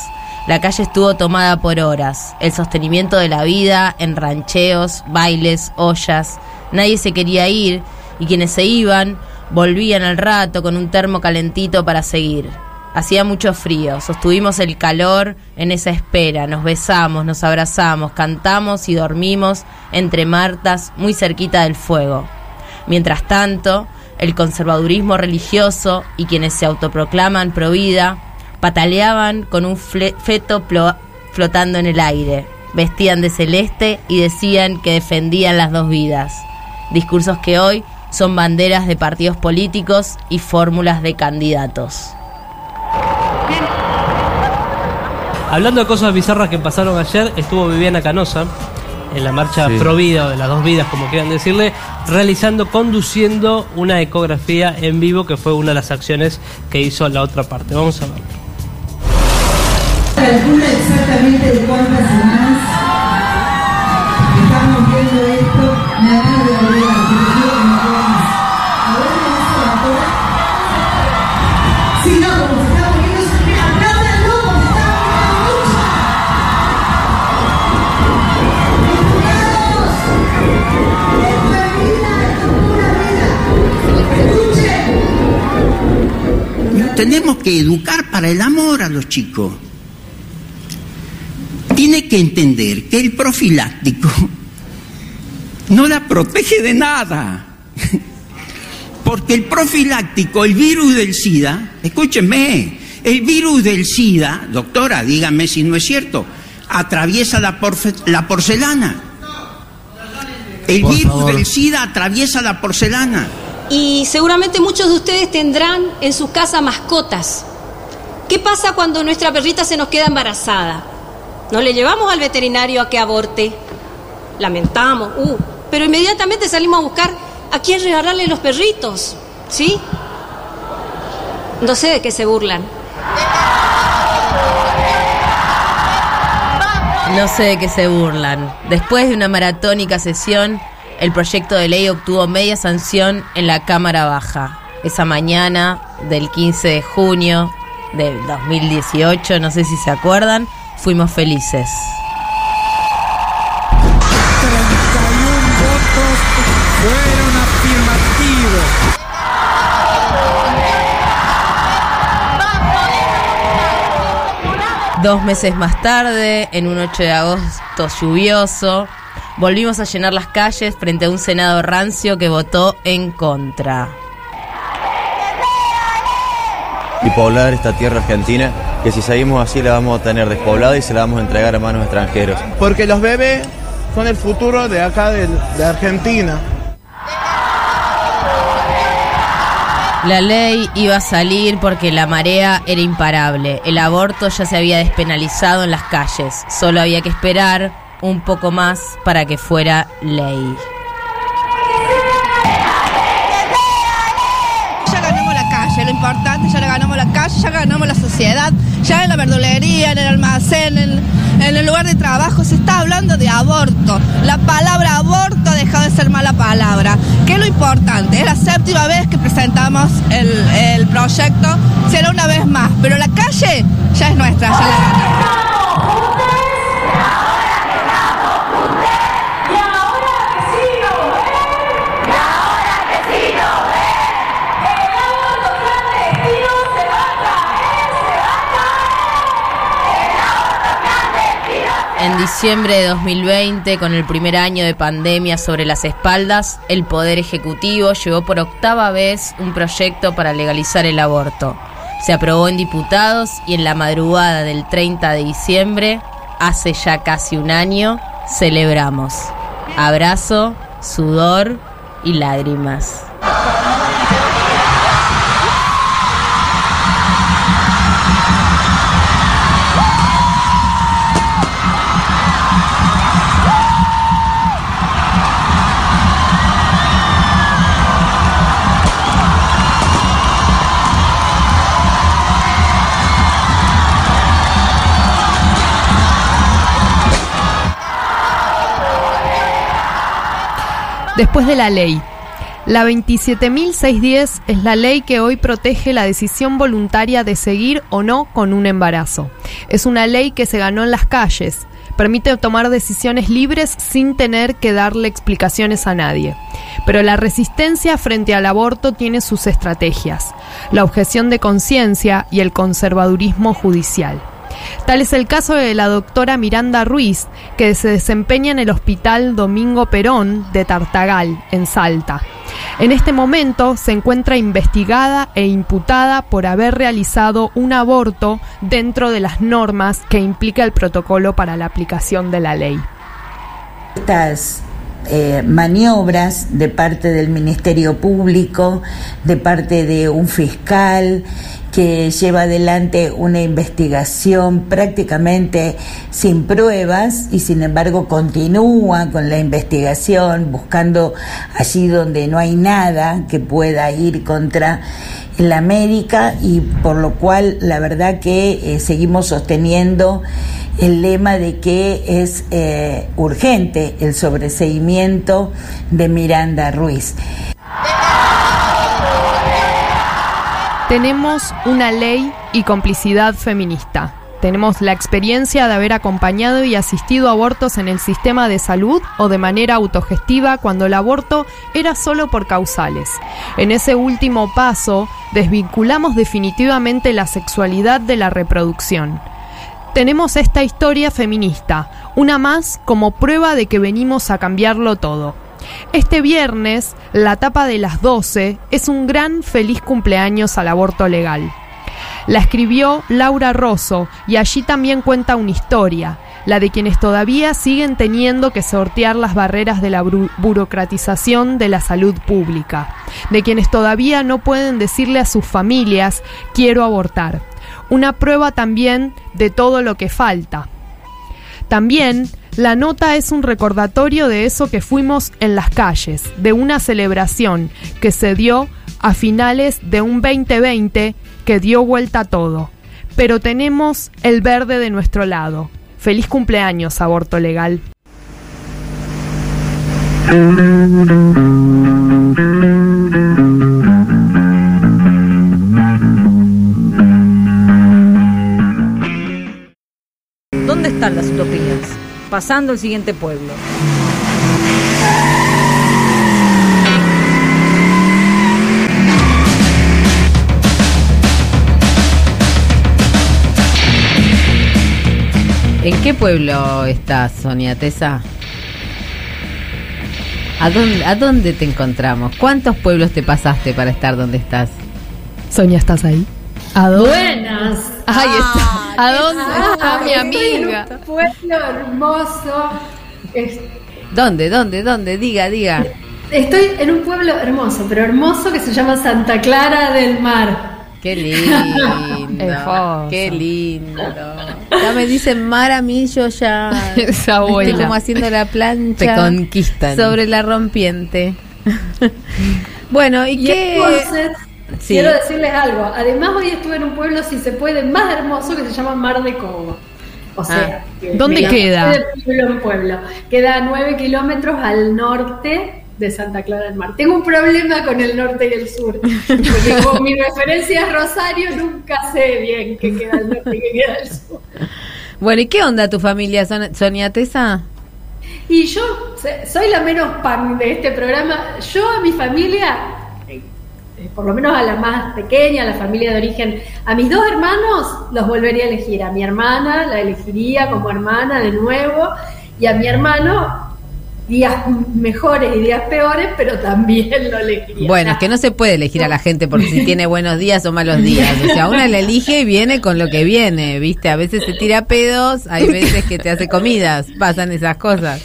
La calle estuvo tomada por horas. El sostenimiento de la vida en rancheos, bailes, ollas. Nadie se quería ir y quienes se iban volvían al rato con un termo calentito para seguir. Hacía mucho frío, sostuvimos el calor en esa espera, nos besamos, nos abrazamos, cantamos y dormimos entre martas muy cerquita del fuego. Mientras tanto, el conservadurismo religioso y quienes se autoproclaman pro vida pataleaban con un feto flotando en el aire. Vestían de celeste y decían que defendían las dos vidas. Discursos que hoy son banderas de partidos políticos y fórmulas de candidatos. Hablando de cosas bizarras que pasaron ayer, estuvo Viviana Canosa en la marcha pro vida o de las dos vidas, como quieran decirle, realizando, conduciendo una ecografía en vivo que fue una de las acciones que hizo la otra parte. Vamos a verlo. Calcula exactamente de cuántas semanas estamos viendo esto, me de hizo la. Si no, como se está poniendo su pie, apláudanlo como se está poniendo mucho. Tenemos que educar para el amor a los chicos. Tiene que entender que el profiláctico no la protege de nada. Porque el profiláctico, el virus del SIDA, escúchenme, el virus del SIDA, doctora, dígame si no es cierto, atraviesa la, porfe- la porcelana. El Por virus favor. del SIDA atraviesa la porcelana. Y seguramente muchos de ustedes tendrán en sus casas mascotas. ¿Qué pasa cuando nuestra perrita se nos queda embarazada? ¿No le llevamos al veterinario a que aborte? Lamentamos, uh, pero inmediatamente salimos a buscar a quién regalarle los perritos, ¿sí? No sé de qué se burlan. No sé de qué se burlan. Después de una maratónica sesión, el proyecto de ley obtuvo media sanción en la Cámara Baja. Esa mañana del 15 de junio del 2018, no sé si se acuerdan, fuimos felices. Dos meses más tarde, en un 8 de agosto lluvioso, volvimos a llenar las calles frente a un Senado rancio que votó en contra. Y poblar esta tierra argentina, que si seguimos así la vamos a tener despoblada y se la vamos a entregar a manos extranjeros. Porque los bebés son el futuro de acá del- de Argentina. La ley iba a salir porque la marea era imparable. El aborto ya se había despenalizado en las calles. Solo había que esperar un poco más para que fuera ley. Ya le ganamos la calle, ya ganamos la sociedad, ya en la verdulería, en el almacén, en, el lugar de trabajo se está hablando de aborto. La palabra aborto ha dejado de ser mala palabra. ¿Qué es lo importante? Es la séptima vez que presentamos el, proyecto, será una vez más, pero la calle ya es nuestra, ya la. En diciembre de 2020, con el primer año de pandemia sobre las espaldas, el Poder Ejecutivo llevó por octava vez un proyecto para legalizar el aborto. Se aprobó en diputados y en la madrugada del 30 de diciembre, hace ya casi un año, celebramos. Abrazo, sudor y lágrimas. Después de la ley. La 27.610 es la ley que hoy protege la decisión voluntaria de seguir o no con un embarazo. Es una ley que se ganó en las calles. Permite tomar decisiones libres sin tener que darle explicaciones a nadie. Pero la resistencia frente al aborto tiene sus estrategias, la objeción de conciencia y el conservadurismo judicial. Tal es el caso de la doctora Miranda Ruiz, que se desempeña en el Hospital Domingo Perón de Tartagal, en Salta. En este momento se encuentra investigada e imputada por haber realizado un aborto dentro de las normas que implica el protocolo para la aplicación de la ley. Eh, maniobras de parte del Ministerio Público, de parte de un fiscal que lleva adelante una investigación prácticamente sin pruebas y sin embargo continúa con la investigación buscando allí donde no hay nada que pueda ir contra la América y por lo cual la verdad que eh, seguimos sosteniendo el lema de que es eh, urgente el sobreseimiento de Miranda Ruiz. Tenemos una ley y complicidad feminista. Tenemos la experiencia de haber acompañado y asistido a abortos en el sistema de salud o de manera autogestiva cuando el aborto era solo por causales. En ese último paso, desvinculamos definitivamente la sexualidad de la reproducción. Tenemos esta historia feminista, una más como prueba de que venimos a cambiarlo todo. Este viernes, la tapa de las 12 es un gran feliz cumpleaños al aborto legal. La escribió Laura Rosso y allí también cuenta una historia, la de quienes todavía siguen teniendo que sortear las barreras de la burocratización de la salud pública, de quienes todavía no pueden decirle a sus familias quiero abortar. Una prueba también de todo lo que falta. También la nota es un recordatorio de eso que fuimos en las calles, de una celebración que se dio a finales de un 2020 que dio vuelta a todo. Pero tenemos el verde de nuestro lado. Feliz cumpleaños, aborto legal. Pasando el siguiente pueblo. ¿En qué pueblo estás, Sonia Tesa? ¿A dónde, ¿A dónde te encontramos? ¿Cuántos pueblos te pasaste para estar donde estás? Sonia, ¿estás ahí? ¿A dónde? Buenas. Ahí está. ¿A dónde Ah, está mi estoy en amiga? un pueblo hermoso. Es- ¿Dónde, dónde, dónde? Diga, diga. Estoy en un pueblo hermoso, pero hermoso que se llama Santa Clara del Mar. Qué lindo. qué lindo. Ya me dicen mar a mí, yo ya Esa abuela. estoy como haciendo la plancha. Te conquistan. Sobre la rompiente. bueno, ¿y, Y qué? entonces, Sí. quiero decirles algo. Además, hoy estuve en un pueblo, si se puede, más hermoso que se llama Mar de Cobo. O sea, Ah. que ¿Dónde queda? De pueblo en pueblo. Queda a 9 kilómetros al norte de Santa Clara del Mar. Tengo un problema con el norte y el sur. Porque como mi referencia es Rosario, nunca sé bien qué queda al norte y qué queda al sur. Bueno, ¿y qué onda tu familia, Son- Sonia Tesa? Y yo soy la menos pan de este programa. Yo a mi familia, por lo menos a la más pequeña, a la familia de origen, a mis dos hermanos los volvería a elegir, a mi hermana la elegiría como hermana de nuevo y a mi hermano días mejores y días peores, pero también lo elegiría. Bueno, es que no se puede elegir a la gente por si tiene buenos días o malos días. O sea, una la elige y viene con lo que viene, ¿viste? A veces se tira pedos, hay veces que te hace comidas, pasan esas cosas.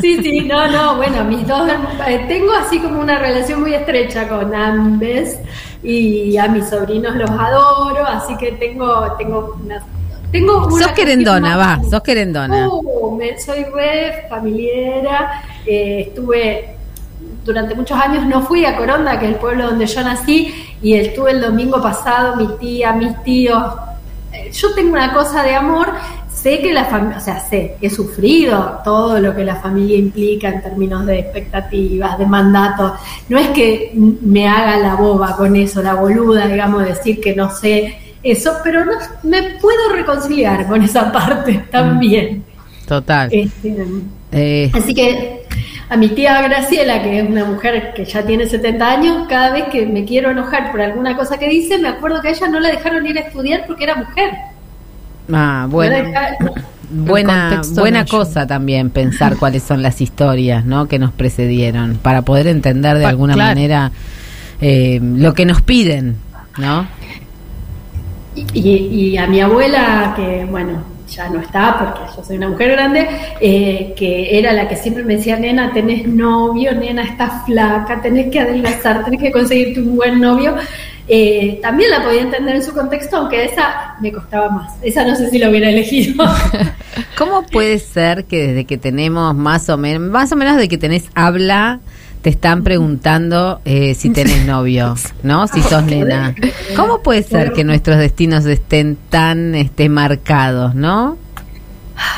Sí, sí, no, no, bueno, mis dos, eh, tengo así como una relación muy estrecha con ambes y a mis sobrinos los adoro, así que tengo, tengo una tengo una Sos querendona, va, sos querendona. Uh, me- soy re familiera, eh, estuve durante muchos años, no fui a Coronda, que es el pueblo donde yo nací, y estuve el domingo pasado, mi tía, mis tíos. Eh, Yo tengo una cosa de amor, sé que la familia, o sea, sé, he sufrido todo lo que la familia implica en términos de expectativas, de mandatos. No es que me haga la boba con eso, la boluda, digamos, decir que no sé eso, pero no, me puedo reconciliar con esa parte también. Total. Este, Eh, Así que a mi tía Graciela, que es una mujer que ya tiene 70 años, cada vez que me quiero enojar por alguna cosa que dice, me acuerdo que a ella no la dejaron ir a estudiar porque era mujer. ah, No bueno. dejaron- Buena, buena no cosa también pensar cuáles son las historias ¿no? que nos precedieron para poder entender de Pa- alguna claro. manera eh, lo que nos piden, ¿no? Y, y a mi abuela, que bueno, ya no está porque yo soy una mujer grande, eh, que era la que siempre me decía, nena, tenés novio, nena, estás flaca, tenés que adelgazar, tenés que conseguirte un buen novio. Eh, también la podía entender en su contexto, aunque esa me costaba más. Esa no sé si la hubiera elegido. ¿Cómo puede ser que desde que tenemos más o menos, más o menos de que tenés habla, te están preguntando eh, si tenés novio, ¿no? Si sos nena. ¿Cómo puede ser que nuestros destinos estén tan este, marcados, no?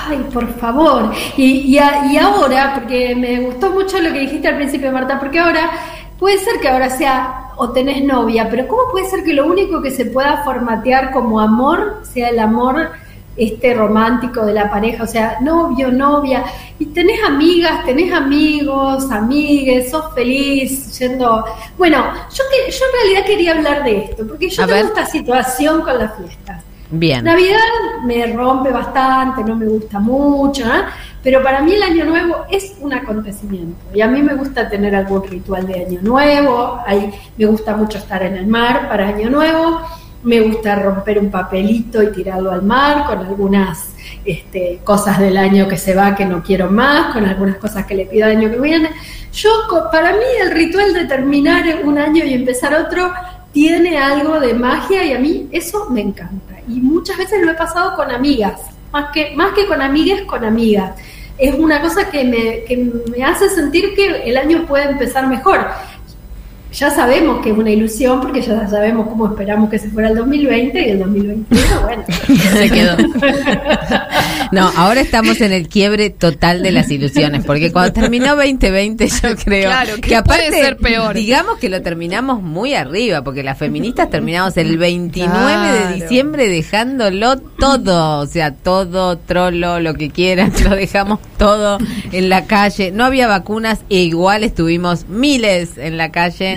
Ay, por favor. Y, y, a- y ahora, porque me gustó mucho lo que dijiste al principio, Marta, porque ahora puede ser que ahora sea o tenés novia, pero ¿cómo puede ser que lo único que se pueda formatear como amor sea el amor este romántico de la pareja? O sea, novio, novia, y tenés amigas, tenés amigos, amigues, sos feliz yendo... Bueno, yo, que, yo en realidad quería hablar de esto, porque yo A tengo ver. esta situación con las fiestas. Bien. Navidad me rompe bastante, no me gusta mucho, ¿eh? pero para mí el Año Nuevo es un acontecimiento y a mí me gusta tener algún ritual de Año Nuevo, ahí me gusta mucho estar en el mar para Año Nuevo, me gusta romper un papelito y tirarlo al mar con algunas este, cosas del año que se va que no quiero más, con algunas cosas que le pido al año que viene. Yo, para mí el ritual de terminar un año y empezar otro tiene algo de magia y a mí eso me encanta. Y muchas veces lo he pasado con amigas, más que, más que con amigas, con amigas. Es una cosa que me, que me hace sentir que el año puede empezar mejor. Ya sabemos que es una ilusión porque ya sabemos cómo esperamos que se fuera el 2020 y el 2021, bueno. Se quedó. No, ahora estamos en el quiebre total de las ilusiones, porque cuando terminó 2020 yo creo Claro, ¿qué que aparte puede ser peor? digamos que lo terminamos muy arriba, porque las feministas terminamos el 29 de diciembre dejándolo todo, o sea, todo, trolo, lo que quieran, lo dejamos todo en la calle. No había vacunas e igual estuvimos miles en la calle.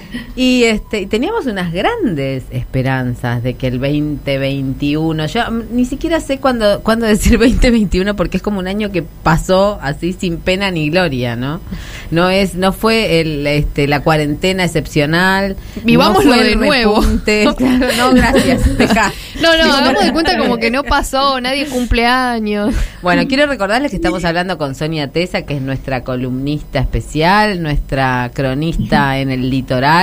Y este teníamos unas grandes esperanzas de que el 2021, yo mm, ni siquiera sé cuándo, cuándo decir 2021 porque es como un año que pasó así sin pena ni gloria, ¿no? No es no fue el este la cuarentena excepcional. Vivámoslo no de nuevo. repunte, claro, no, gracias. dejá. No, no, hagamos de cuenta como que no pasó, nadie cumple años. Bueno, quiero recordarles que estamos hablando con Sonia Tesa, que es nuestra columnista especial, nuestra cronista en el litoral,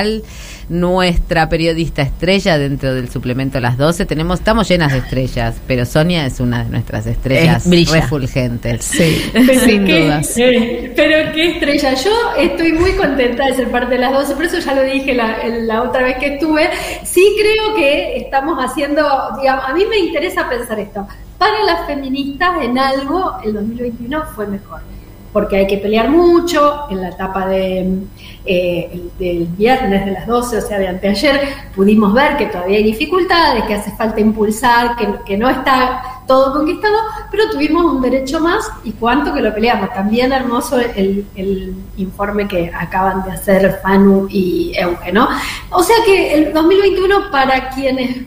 nuestra periodista estrella dentro del suplemento Las 12. Tenemos, estamos llenas de estrellas, pero Sonia es una de nuestras estrellas Es- refulgentes. Pero Sin qué- dudas. eh, pero qué estrella. Yo estoy muy contenta de ser parte de las 12, por eso ya lo dije la, la otra vez que estuve. Sí creo que estamos haciendo, digamos, a mí me interesa pensar esto. Para las feministas en algo el 2021 fue mejor. Porque hay que pelear mucho. En la etapa de, eh, el- del viernes de las 12, o sea, de anteayer, pudimos ver que todavía hay dificultades, que hace falta impulsar, que, que no está todo conquistado, pero tuvimos un derecho más y cuánto que lo peleamos. También hermoso el, el informe que acaban de hacer Fanu y Euge, ¿no? O sea que el 2021 para quienes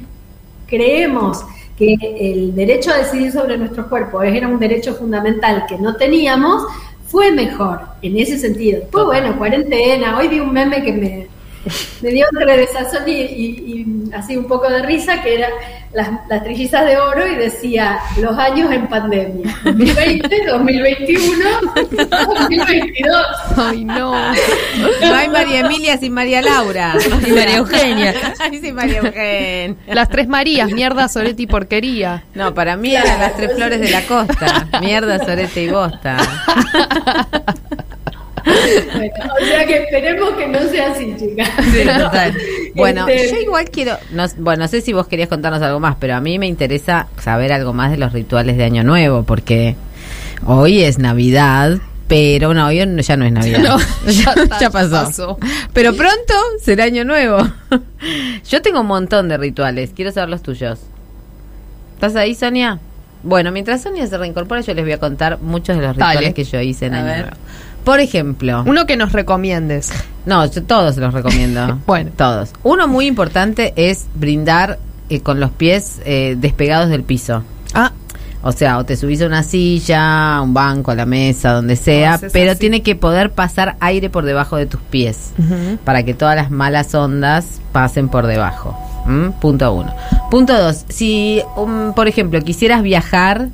creemos que el derecho a decidir sobre nuestro cuerpo era un derecho fundamental que no teníamos, fue mejor en ese sentido. Pues bueno, cuarentena, hoy vi un meme que me, me dio entre desazón y, y, y así un poco de risa, que era las, las trillizas de oro y decía los años en pandemia, 2020, 2021, 2022. Ay, no. No hay María Emilia sin María Laura. Y María Eugenia. Ay, sí, María Eugenia. Las tres Marías, mierda, sorete y porquería. No, para mí eran las tres flores de la costa. Mierda, sorete y bosta. Bueno, o sea que esperemos que no sea así, chicas. Sí, total. Bueno, Este, yo igual quiero, no, bueno, no sé si vos querías contarnos algo más, pero a mí me interesa saber algo más de los rituales de Año Nuevo, porque hoy es Navidad, pero no, hoy ya no es Navidad. No, ya, ya está, ya pasó. ya pasó. Pero pronto será Año Nuevo. yo tengo un montón de rituales, quiero saber los tuyos. ¿Estás ahí, Sonia? Bueno, mientras Sonia se reincorpora, yo les voy a contar muchos de los Dale. rituales que yo hice en A Año ver. Nuevo. Por ejemplo, Uno que nos recomiendes. no, yo todos los recomiendo. Bueno. Todos. Uno muy importante es brindar eh, con los pies eh, despegados del piso. Ah. O sea, o te subís a una silla, a un banco, a la mesa, donde sea, pero así. tiene que poder pasar aire por debajo de tus pies para que todas las malas ondas pasen por debajo. ¿Mm? Punto uno. Punto dos, si, um, por ejemplo, quisieras viajar,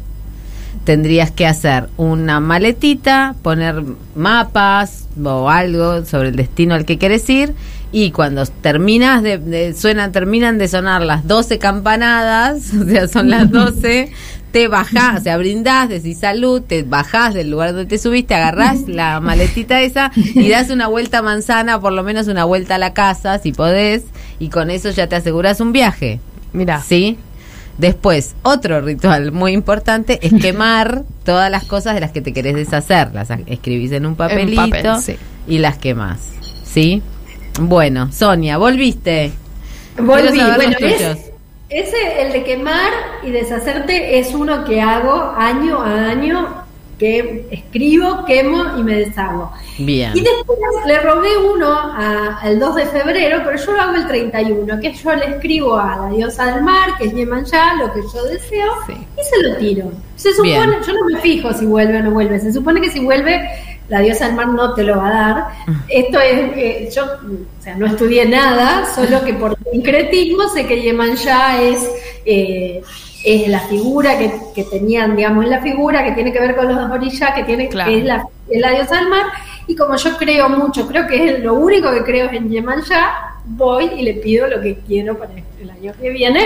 tendrías que hacer una maletita, poner mapas o algo sobre el destino al que quieres ir y cuando terminas de, de- suenan terminan de sonar las 12 campanadas, o sea, son las 12, te bajás, o sea, brindás, decís salud, te bajás del lugar donde te subiste, agarrás la maletita esa y das una vuelta a manzana, por lo menos una vuelta a la casa, si podés, y con eso ya te aseguras un viaje. Mira. ¿Sí? Después, otro ritual muy importante es quemar todas las cosas de las que te querés deshacer. Las escribís en un papelito papel, sí. y las quemás. ¿Sí? Bueno, Sonia, volviste. Volví. Bueno, es- ese, el de quemar y deshacerte, es uno que hago año a año, que escribo, quemo y me deshago. Bien. Y después le robé uno al 2 de febrero, pero yo lo hago el 31, que yo le escribo a la diosa del mar, que es Yemanjá, lo que yo deseo, y se lo tiro. Se supone, Bien. yo no me fijo si vuelve o no vuelve, se supone que si vuelve, la diosa del mar no te lo va a dar. Esto es, eh, yo, o sea, no estudié nada, solo que por sincretismo sé que Yemanjá es... eh, es la figura que, que tenían, digamos, es la figura que tiene que ver con los dos orillas, que tiene Claro. que es la, es la diosa del mar, y como yo creo mucho, creo que es lo único que creo es en Yemanjá, voy y le pido lo que quiero para el año que viene.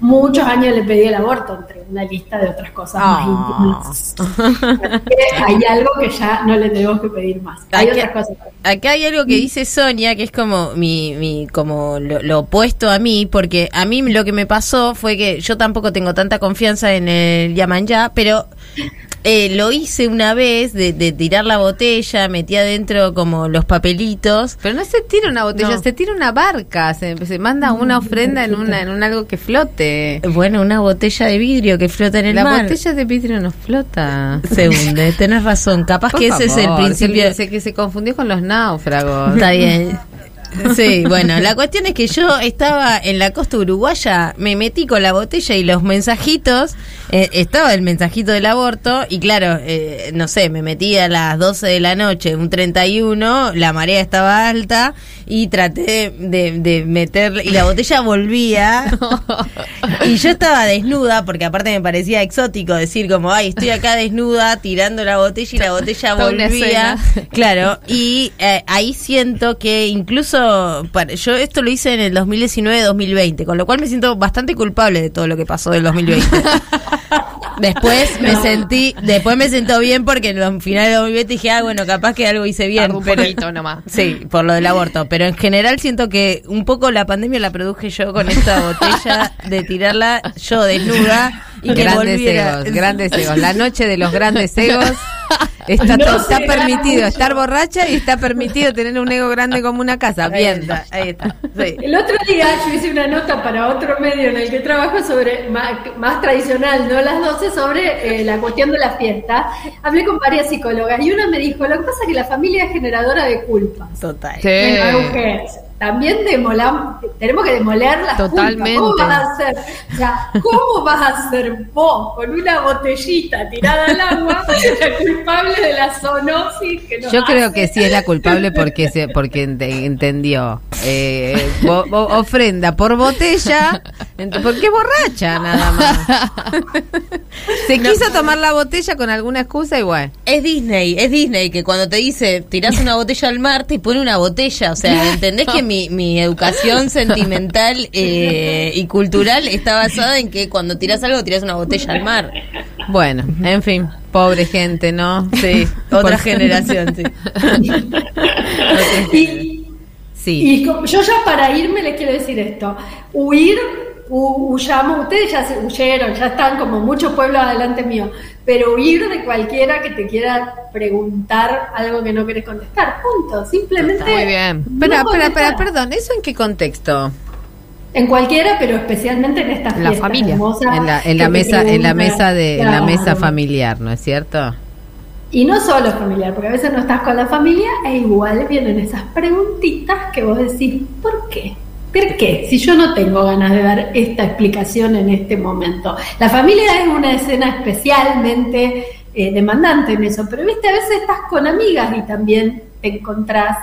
Muchos años le pedí el aborto, entre una lista de otras cosas Ah. más íntimas. Que hay algo que ya no le tenemos que pedir más. Hay otras cosas. Acá hay algo que dice Sonia, que es como mi, mi como lo, lo opuesto a mí, porque a mí lo que me pasó fue que yo tampoco tengo tanta confianza en el Yaman ya, pero eh, lo hice una vez de, de tirar la botella, metí adentro como los papelitos. Pero no se tira una botella, No. se tira una barca, se, se manda una ofrenda en una en un algo que flote. Bueno, una botella de vidrio que flota en el La mar. botella de vidrio no flota. se hunde, tenés razón. Capaz Por que ese es el principio. se- que se confundió con los náufragos. Está bien. Sí, bueno, la cuestión es que yo estaba en la costa uruguaya, me metí con la botella y los mensajitos, eh, estaba el mensajito del aborto y claro, eh, no sé, me metí a las 12 de la noche, un 31, la marea estaba alta y traté de, de meter, y la botella volvía y yo estaba desnuda, porque aparte me parecía exótico decir como, ay, estoy acá desnuda tirando la botella y la botella volvía. Claro, y eh, ahí siento que incluso para- yo esto lo hice en el 2019-2020, con lo cual me siento bastante culpable de todo lo que pasó del 2020. Después me sentí, después me sentó bien porque en los finales de 2020 dije, ah, bueno, capaz que algo hice bien. Un pero- poquito nomás. Sí, por lo del aborto. Pero en general siento que un poco la pandemia la produje yo con esta botella de tirarla yo desnuda y que grandes volviera. egos, grandes egos. La noche de los grandes egos Está, No está permitido estar borracha y está permitido tener un ego grande como una casa. Bien, ahí está. Sí. El otro día yo hice una nota para otro medio en el que trabajo sobre más, más tradicional, no las 12, sobre eh, la cuestión de la fiesta. Hablé con varias psicólogas y una me dijo, lo que pasa es que la familia es generadora de culpas. Total. Bueno, mujeres, también demolamos, tenemos que demoler las Totalmente. culpas. ¿Cómo vas a hacer? O sea, ¿cómo vas a ser vos con una botellita tirada al agua la culpable de la zoonosis que nos Yo creo que sí es la culpable porque se, porque ente- entendió. Eh, bo- bo- ofrenda por botella, porque es borracha nada más. Se quiso tomar la botella con alguna excusa y bueno. Es Disney, es Disney que cuando te dice tirás una botella al mar te pone una botella. O sea, ¿entendés que mi, mi educación sentimental eh, y cultural está basada en que cuando tirás algo tirás una botella al mar? Bueno, en fin, pobre gente, ¿no? Sí, otra generación, sí. Y, Sí. y yo ya para irme les quiero decir esto. Huir, hu- huyamos, ustedes ya se huyeron, ya están como muchos pueblos adelante mío, pero huir de cualquiera que te quiera preguntar algo que no querés contestar, punto. Simplemente... Muy bien. no contestar. espera, perdón, ¿eso en qué contexto? En cualquiera, pero especialmente en estas La familia. hermosas En la, en la mesa, en la mesa de, en la mesa familiar, ¿no es cierto? Y no solo familiar, porque a veces no estás con la familia e igual vienen esas preguntitas que vos decís, ¿por qué? ¿Por qué? Si yo no tengo ganas de dar esta explicación en este momento. La familia es una escena especialmente eh, demandante en eso, pero viste, a veces estás con amigas y también te encontrás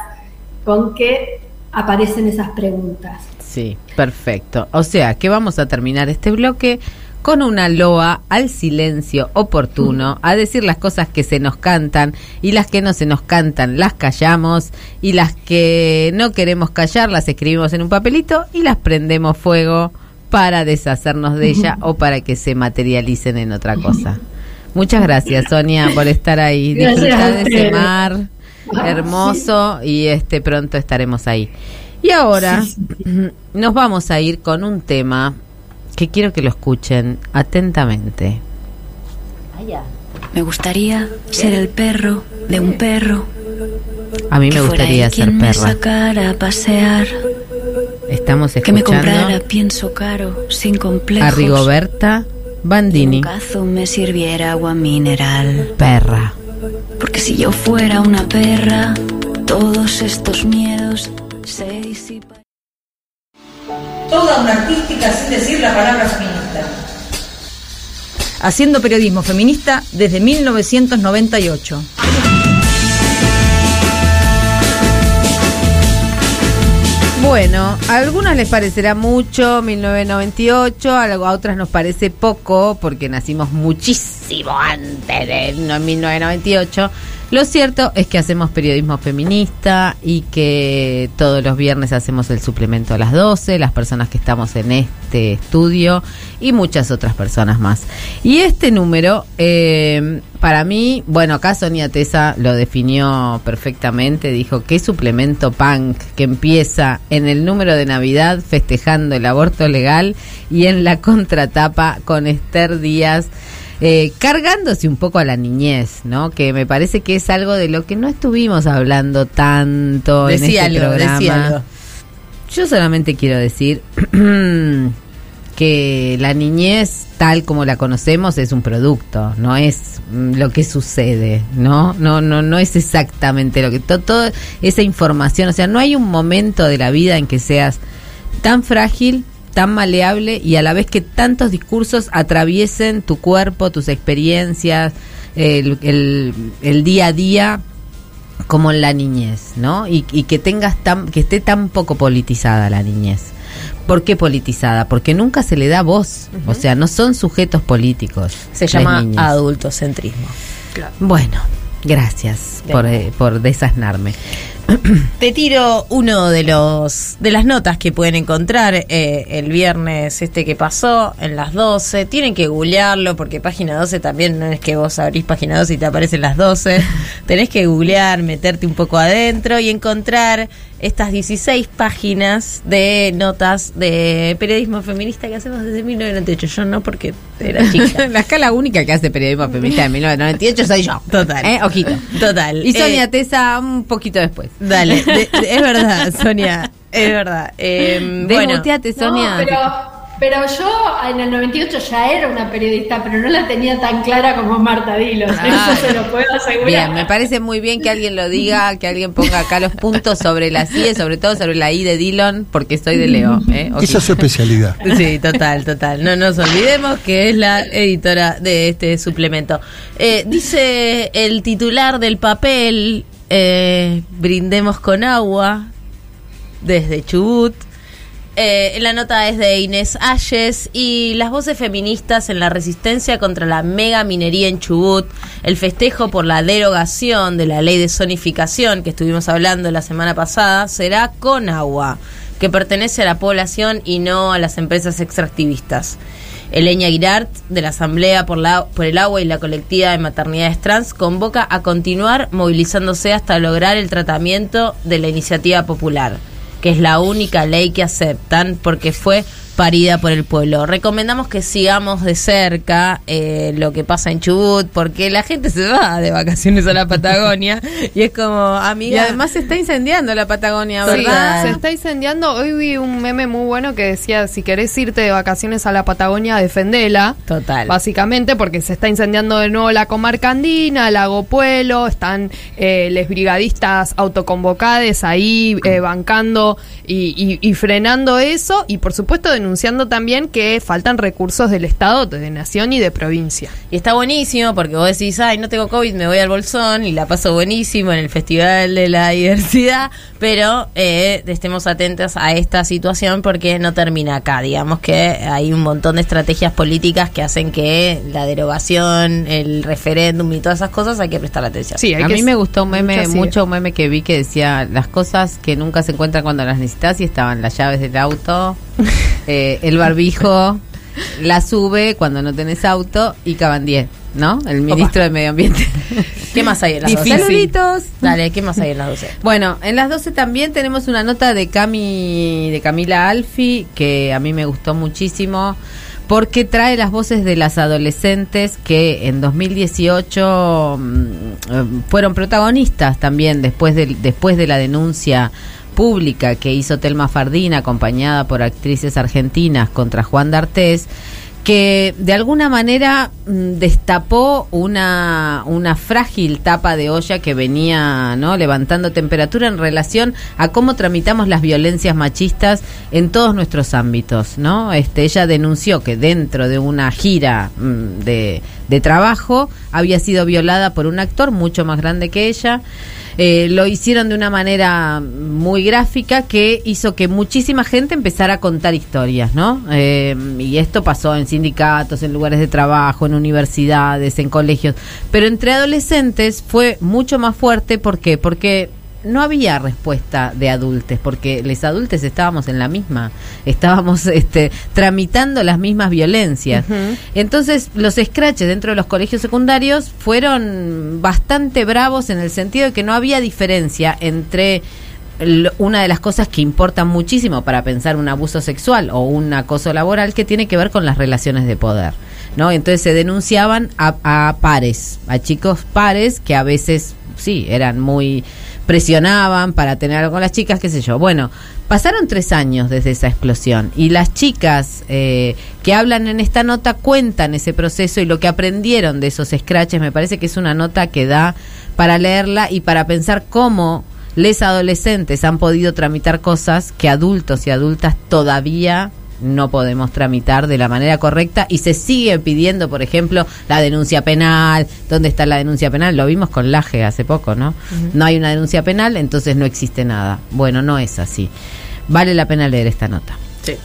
con que aparecen esas preguntas. Sí, perfecto. O sea, que vamos a terminar este bloque con una loa al silencio oportuno, a decir las cosas que se nos cantan y las que no se nos cantan las callamos y las que no queremos callar las escribimos en un papelito y las prendemos fuego para deshacernos de ella o para que se materialicen en otra cosa. Muchas gracias, Sonia, por estar ahí. Gracias Disfrutar a de ese mar Ah, hermoso y este pronto estaremos ahí. Y ahora nos vamos a ir con un tema que quiero que lo escuchen atentamente. Me gustaría ser el perro de un perro. A mí me gustaría ser quien me perra. sacara a pasear. Estamos Que me comprara escuchando pienso caro, sin complejos. a Rigoberta Y Bandini, un cazo me sirviera agua mineral. perra. Porque si yo fuera una perra, todos estos miedos se disipan. Toda una artística sin decir la palabra feminista. Haciendo periodismo feminista desde 1998. Bueno, a algunos les parecerá mucho 1998, a a otras nos parece poco porque nacimos muchísimo antes de no- 1998. Lo cierto es que hacemos periodismo feminista y que todos los viernes hacemos el suplemento a las 12, las personas que estamos en este estudio y muchas otras personas más. Y este número, eh, para mí, bueno, acá Sonia Tesa lo definió perfectamente, dijo que suplemento punk que empieza en el número de Navidad festejando el aborto legal y en la contratapa con Esther Díaz. Eh, cargándose un poco a la niñez, ¿no? Que me parece que es algo de lo que no estuvimos hablando tanto en Decí este algo, programa. decí algo. Yo solamente quiero decir que la niñez tal como la conocemos es un producto, no es mm, lo que sucede, ¿no? No no no es exactamente lo que to- toda esa información, o sea, no hay un momento de la vida en que seas tan frágil, tan maleable y a la vez que tantos discursos atraviesen tu cuerpo, tus experiencias, el, el- el día a día como en la niñez, ¿no? Y, y que tengas tan, que esté tan poco politizada la niñez. ¿Por qué politizada? Porque nunca se le da voz, o sea, no son sujetos políticos. Se llama niñas. adultocentrismo. Bueno, gracias por, eh, por desasnarme. Te tiro uno de los de las notas que pueden encontrar eh, el viernes este que pasó en las 12. Tienen que googlearlo porque página 12 también no es que vos abrís página 12 y te aparecen las 12. Tenés que googlear, meterte un poco adentro y encontrar estas 16 páginas de notas de periodismo feminista que hacemos desde 1998. Yo no porque era chica. la escala única que hace periodismo feminista de 1998 soy yo. Total. ¿Eh? Poquito. Total. Y Sonia Eh, Tesa un poquito después. Dale, de- de- es verdad, Sonia, es verdad. Eh, bueno, Desmuteate, Sonia. No, pero, pero yo en el 98 ya era una periodista, pero no la tenía tan clara como Marta Dillon. Ah. Eso se lo puedo asegurar. Bien, me parece muy bien que alguien lo diga, que alguien ponga acá los puntos sobre la CIE, sobre todo sobre la I de Dillon, porque soy de Leo. ¿eh? Esa es su especialidad. Sí, total, total. No nos olvidemos que es la editora de este suplemento. Eh, dice el titular del papel, eh, brindemos con agua desde Chubut. Eh, la nota es de Inés Ayes y las voces feministas en la resistencia contra la mega minería en Chubut, el festejo por la derogación de la ley de zonificación que estuvimos hablando la semana pasada, será con agua, que pertenece a la población y no a las empresas extractivistas. Eleña Girart, de la Asamblea por el Agua y la Colectiva de Maternidades Trans, convoca a continuar movilizándose hasta lograr el tratamiento de la iniciativa popular que es la única ley que aceptan porque fue parida por el pueblo. Recomendamos que sigamos de cerca eh, lo que pasa en Chubut, porque la gente se va de vacaciones a la Patagonia y es como, amiga... Y además se está incendiando la Patagonia, Sí, ¿verdad? se está incendiando. Hoy vi un meme muy bueno que decía, si querés irte de vacaciones a la Patagonia, defendela. Total. Básicamente porque se está incendiando de nuevo la comarca andina, Lago Puelo, están eh, les brigadistas autoconvocades ahí eh, bancando y, y- y frenando eso y por supuesto denunciando también que faltan recursos del Estado, de nación y de provincia. Y está buenísimo porque vos decís, ay, no tengo COVID, me voy al Bolsón y la paso buenísimo en el Festival de la Diversidad, pero eh, estemos atentos a esta situación porque no termina acá. Digamos que hay un montón de estrategias políticas que hacen que la derogación, el referéndum y todas esas cosas hay que prestar atención. a mí me gustó un meme, mucho un meme que vi que decía las cosas que nunca se encuentran cuando las necesitas y estaban las llaves del auto, eh, el barbijo, la sube cuando no tenés auto y Cabandier, ¿no? El ministro de Medio Ambiente. ¿Qué más hay en las Difícil. 12? Saluditos. Dale, ¿qué más hay en las 12? Bueno, en las 12 también tenemos una nota de Cami, de Camila Alfi, que a mí me gustó muchísimo, porque trae las voces de las adolescentes que en 2018 mm, eh, fueron protagonistas también después de, después de la denuncia pública que hizo Telma Fardín, acompañada por actrices argentinas contra Juan D'Artés, que de alguna manera mm, destapó una, una frágil tapa de olla que venía no levantando temperatura en relación a cómo tramitamos las violencias machistas en todos nuestros ámbitos no este ella denunció que dentro de una gira mm, de, de trabajo había sido violada por un actor mucho más grande que ella eh, lo hicieron de una manera muy gráfica que hizo que muchísima gente empezara a contar historias, ¿no? Eh, y esto pasó en sindicatos, en lugares de trabajo, en universidades, en colegios. Pero entre adolescentes fue mucho más fuerte, ¿por qué? Porque no había respuesta de adultos, porque los adultos estábamos en la misma, estábamos este, tramitando las mismas violencias. Entonces, los scratches dentro de los colegios secundarios fueron bastante bravos en el sentido de que no había diferencia entre una de las cosas que importan muchísimo para pensar un abuso sexual o un acoso laboral que tiene que ver con las relaciones de poder. ¿no? Entonces se denunciaban a, a pares, a chicos pares que a veces, sí, eran muy presionaban para tener algo con las chicas, qué sé yo. Bueno, pasaron tres años desde esa explosión y las chicas eh, que hablan en esta nota cuentan ese proceso y lo que aprendieron de esos scratches. Me parece que es una nota que da para leerla y para pensar cómo les adolescentes han podido tramitar cosas que adultos y adultas todavía no podemos tramitar de la manera correcta y se sigue pidiendo, por ejemplo, la denuncia penal. ¿Dónde está la denuncia penal? Lo vimos con Laje hace poco, ¿no? No hay una denuncia penal, entonces no existe nada. Bueno, no es así. Vale la pena leer esta nota. Sí.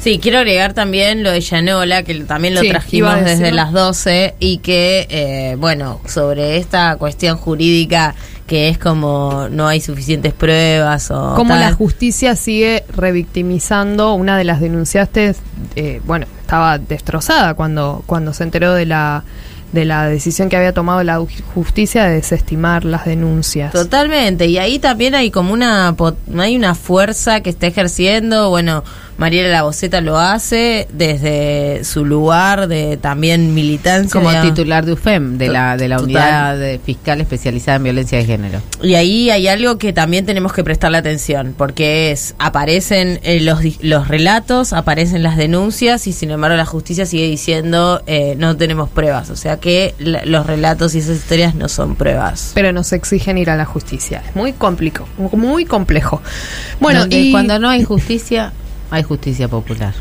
Sí, quiero agregar también lo de Yanola, que también lo Sí, trajimos desde las 12 y que, eh, bueno, sobre esta cuestión jurídica que es como no hay suficientes pruebas o tal. la justicia sigue revictimizando una de las denunciantes, eh, bueno, estaba destrozada cuando, cuando se enteró de la de la decisión que había tomado la justicia de desestimar las denuncias. Totalmente, y ahí también hay como una hay una fuerza que está ejerciendo, bueno, Mariela Laboceta lo hace desde su lugar de también militancia. Como digamos. titular de UFEM, de la, de la Total. unidad de fiscal especializada en violencia de género. Y ahí hay algo que también tenemos que prestarle atención, porque es, aparecen eh, los, los relatos, aparecen las denuncias y sin embargo la justicia sigue diciendo eh, no tenemos pruebas, o sea que la- los relatos y esas historias no son pruebas. Pero nos exigen ir a la justicia. Es muy complicado, muy complejo. Bueno, y cuando no hay justicia, hay justicia popular.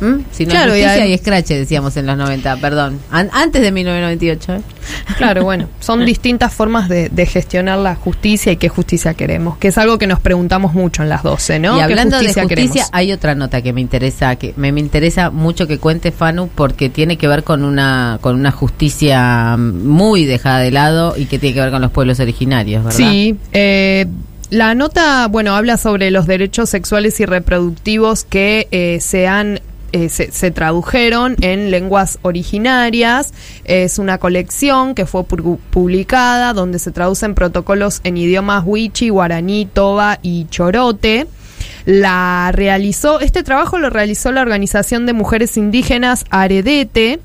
¿Mm? Si no Claro, y hay justicia, hay escrache, decíamos en los 90, perdón. An- antes de 1998. ¿eh? Claro, bueno, son distintas formas de, de gestionar la justicia y qué justicia queremos, que es algo que nos preguntamos mucho en las 12, ¿no? Y ¿Qué hablando de justicia, queremos? hay otra nota que me interesa, que me, me interesa mucho que cuente Fanu porque tiene que ver con una con una justicia muy dejada de lado y que tiene que ver con los pueblos originarios, ¿verdad? Sí, eh, la nota, bueno, habla sobre los derechos sexuales y reproductivos que eh, se han eh, se, se tradujeron en lenguas originarias. Es una colección que fue pu- publicada donde se traducen protocolos en idiomas wichi, guaraní, toba y chorote. La realizó, este trabajo lo realizó la Organización de Mujeres Indígenas Aredete.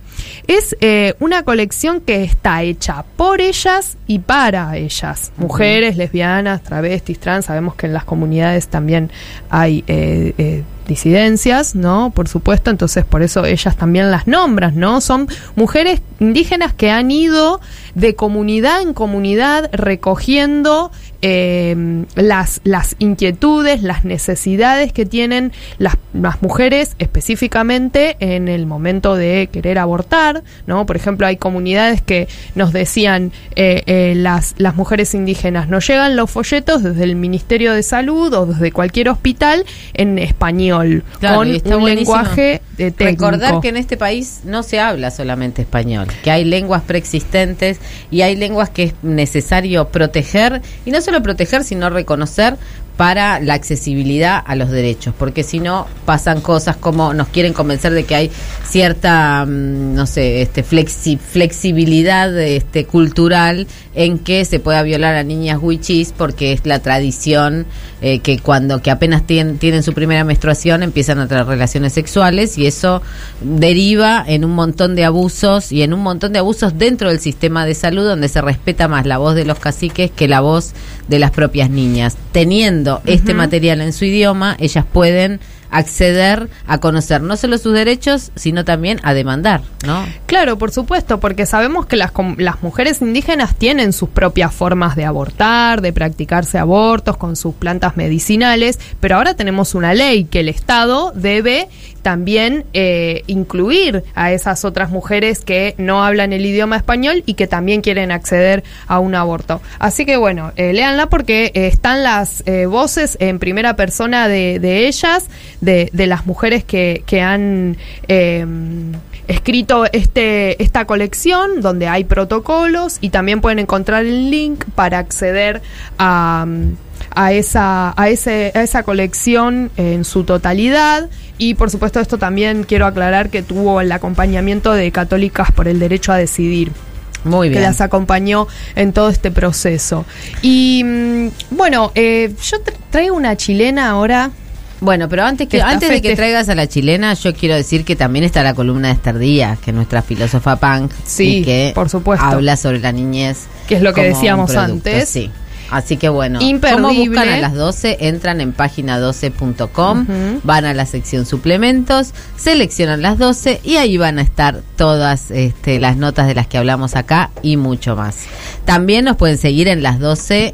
Es eh, una colección que está hecha por ellas y para ellas. Mujeres, lesbianas, travestis, trans. Sabemos que en las comunidades también hay eh, eh, disidencias, ¿no? Por supuesto, entonces por eso ellas también las nombran, ¿no? Son mujeres indígenas que han ido de comunidad en comunidad recogiendo eh, las, las inquietudes, las necesidades que tienen las, las mujeres específicamente en el momento de querer abortar, ¿no? Por ejemplo, hay comunidades que nos decían eh, eh, las, las mujeres indígenas, nos llegan los folletos desde el Ministerio de Salud o desde cualquier hospital en español, Claro, con un buenísimo lenguaje técnico. Recordar que en este país no se habla solamente español, que hay lenguas preexistentes y hay lenguas que es necesario proteger, y no solo proteger, sino reconocer para la accesibilidad a los derechos, porque si no pasan cosas como nos quieren convencer de que hay cierta, mm, no sé, este flexi- flexibilidad este cultural en que se pueda violar a niñas wichis porque es la tradición eh, que cuando que apenas tienen, tienen su primera menstruación empiezan a tener relaciones sexuales y eso deriva en un montón de abusos y en un montón de abusos dentro del sistema de salud donde se respeta más la voz de los caciques que la voz de las propias niñas. Teniendo este material en su idioma, ellas pueden acceder a conocer no solo sus derechos, sino también a demandar, ¿no? Claro, por supuesto, porque sabemos que las, las mujeres indígenas tienen sus propias formas de abortar, de practicarse abortos con sus plantas medicinales, pero ahora tenemos una ley que el Estado debe también eh, incluir a esas otras mujeres que no hablan el idioma español y que también quieren acceder a un aborto. Así que bueno, eh, léanla porque eh, están las eh, voces en primera persona de, ellas, de, de las mujeres que, que han eh, escrito este, esta colección donde hay protocolos y también pueden encontrar el link para acceder a, a, esa, a, ese, a esa colección en su totalidad. Y por supuesto esto también quiero aclarar que tuvo el acompañamiento de Católicas por el Derecho a Decidir. Muy Que bien. las acompañó en todo este proceso. Y mm, bueno, eh, yo tra- traigo una chilena ahora. Bueno, pero antes que antes de que traigas a la chilena, yo quiero decir que también está la columna de Esther Díaz, que es nuestra filósofa punk, Sí, y que por supuesto. habla sobre la niñez. Que es lo que decíamos producto, antes. Sí. Así que bueno, ¿cómo buscan a las 12? Entran en página 12.com, Ujú. van a la sección suplementos, seleccionan las 12 y ahí van a estar todas este, las notas de las que hablamos acá y mucho más. También nos pueden seguir en las 12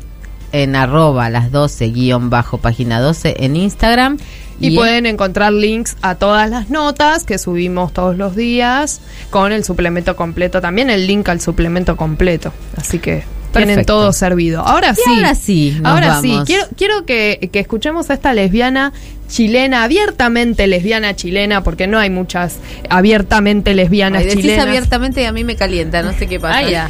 en arroba las 12 guion bajo página 12 en Instagram. Y, en- pueden encontrar links a todas las notas que subimos todos los días con el suplemento completo, también el link al suplemento completo. Así que tienen Perfecto. todo servido. Ahora Y sí. ahora sí, Ahora sí. Quiero, quiero que, que escuchemos a esta lesbiana chilena, abiertamente lesbiana chilena, porque no hay muchas abiertamente lesbianas Ay, decís chilenas. abiertamente y a mí me calienta, no sé qué pasa. Ah, ya.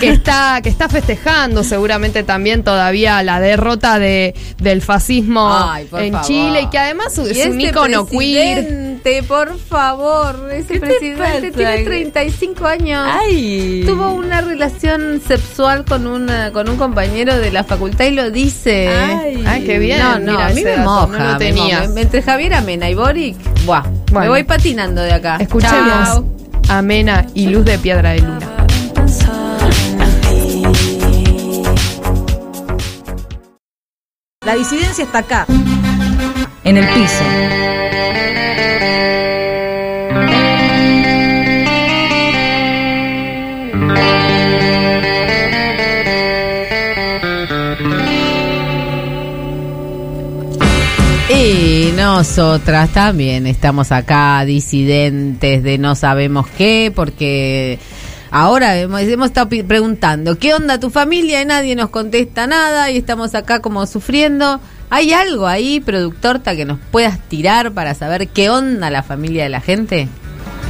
Que está, que está festejando seguramente también todavía la derrota de, del fascismo Ay, en favor. Chile y que además es un este ícono queer. por favor, ese ¿Qué te presidente tiene 35 años. Ay. Tuvo una relación sexual con una con un compañero de la facultad y lo dice. Ay. Ay, qué bien. No, no, Mira, a mí me moja. no lo me tenías. Entre Javier Amena y Boric, buah, me voy patinando de acá. Escuchemos. Amena y Luz de Piedra de Luna. La disidencia está acá, en el piso. Y nosotras también estamos acá, disidentes de no sabemos qué, porque ahora hemos, hemos estado preguntando, ¿qué onda tu familia? Y nadie nos contesta nada y estamos acá como sufriendo. ¿Hay algo ahí, productorta, que nos puedas tirar para saber qué onda la familia de la gente?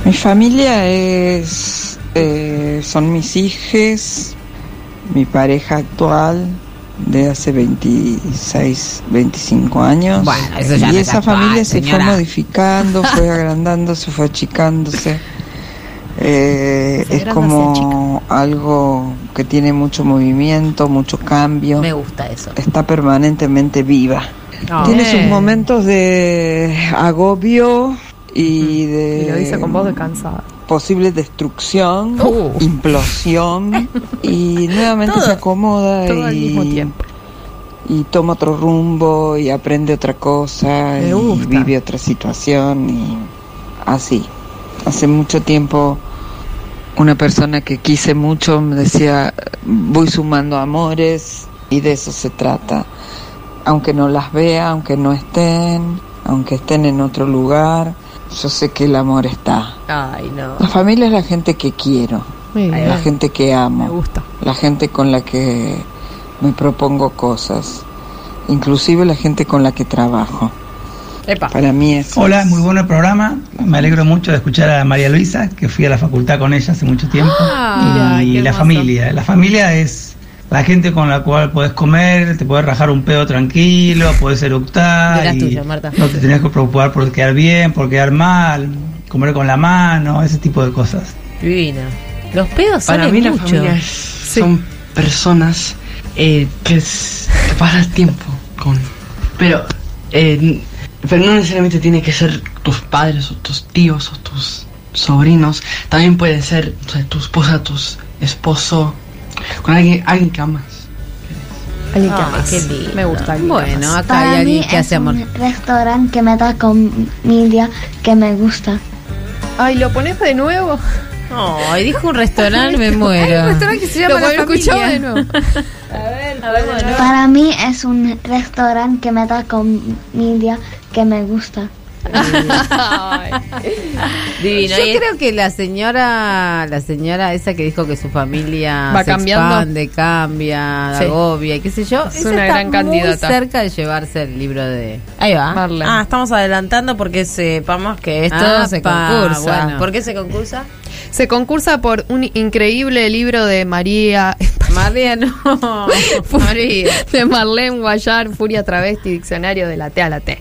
Mi familia es eh, son mis hijos, mi pareja actual de hace 26, 25 años. Bueno, eso ya y no esa actual, familia se fue modificando, fue agrandándose, fue achicándose. Eh, es como algo que tiene mucho movimiento, mucho cambio. Me gusta eso. Está permanentemente viva. Tiene sus momentos de agobio y de Y lo dice con voz de cansada. posible destrucción, Uh. implosión y nuevamente Todo- se acomoda todo al y, mismo tiempo. y toma otro rumbo y aprende otra cosa Me y gusta. vive otra situación y así. Hace mucho tiempo una persona que quise mucho me decía voy sumando amores y de eso se trata. Aunque no las vea, aunque no estén, aunque estén en otro lugar, yo sé que el amor está. Ay, no. La familia es la gente que quiero, la bien. gente que amo, Me gusta. la gente con la que me propongo cosas, inclusive la gente con la que trabajo. Para mí es Hola, muy bueno el programa. Me alegro mucho de escuchar a María Luisa, que fui a la facultad con ella hace mucho tiempo. Ah, y la familia. La familia es la gente con la cual puedes comer, te puedes rajar un pedo tranquilo, puedes eructar. Y tuyas, Marta. No te tenés que preocupar por quedar bien, por quedar mal, comer con la mano, ese tipo de cosas. Divina. Los pedos Para salen mí la mucho. familia es- son personas eh, que es- que pasas tiempo con. Pero, eh, pero no necesariamente tiene que ser tus padres o tus tíos o tus sobrinos. También pueden ser o sea, tu esposa, tu esposo, con alguien, alguien que amas. Alguien que Ay, amas. qué lindo. Me gusta. alguien que Bueno, acá Para hay mí alguien que es hace amor. un restaurante que me da comida que me gusta. Ay, ¿lo pones de nuevo? Ay, dijo un restaurante, me muero. Hay un restaurante que se llama Lo La escuchamos Familia. de nuevo. Para mí es un restaurante que me da comida que me gusta. Divino. Yo Y creo que la señora, la señora esa que dijo que su familia Va se cambiando. expande, cambia, Sí. agobia y qué sé yo, Es esa una está gran muy candidata. cerca de llevarse el libro de Ahí va. Marlene. Ah, estamos adelantando porque sepamos que esto Ah, se pa, concursa. bueno. ¿Por qué se concursa? Se concursa por un increíble libro de María. María no. María. De Marlene Guayar, Furia Travesti, Diccionario de la T a la T.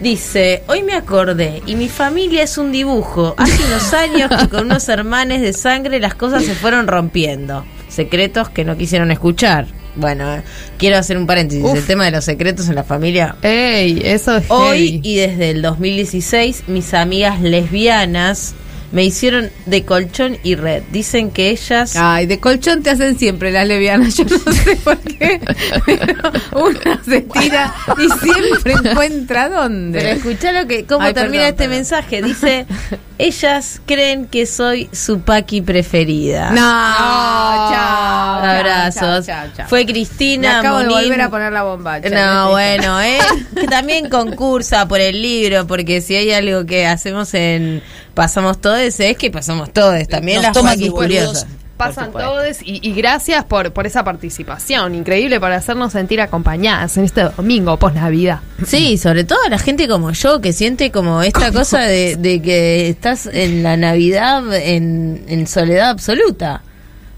Dice, hoy me acordé y mi familia es un dibujo. Hace unos años que con unos hermanes de sangre las cosas se fueron rompiendo. Secretos que no quisieron escuchar. Bueno, eh, quiero hacer un paréntesis. Uf. El tema de los secretos en la familia. Ey, eso es Hoy heavy. y desde el 2016, mis amigas lesbianas me hicieron de colchón y red. Dicen que ellas... Ay, de colchón te hacen siempre las levianas, yo no sé por qué, pero una se tira y siempre encuentra dónde. Pero escuchá lo que, cómo Ay, termina perdón, este perdón. mensaje. Dice, ellas creen que soy su paqui preferida. No, chao. Abrazos. chao, chao, chao. Fue Me Cristina acabo de volver a poner la bombacha. No, bueno, eh, que también concursa por el libro, porque si hay algo que hacemos en Pasamos Todos, es que pasamos todos, también Nos las paquis boludos. curiosas. Pasan todos y, y gracias por, por esa participación. Increíble para hacernos sentir acompañadas en este domingo post Navidad. Sí, sobre todo la gente como yo, que siente como esta cosa de, de que estás en la Navidad en, en soledad absoluta.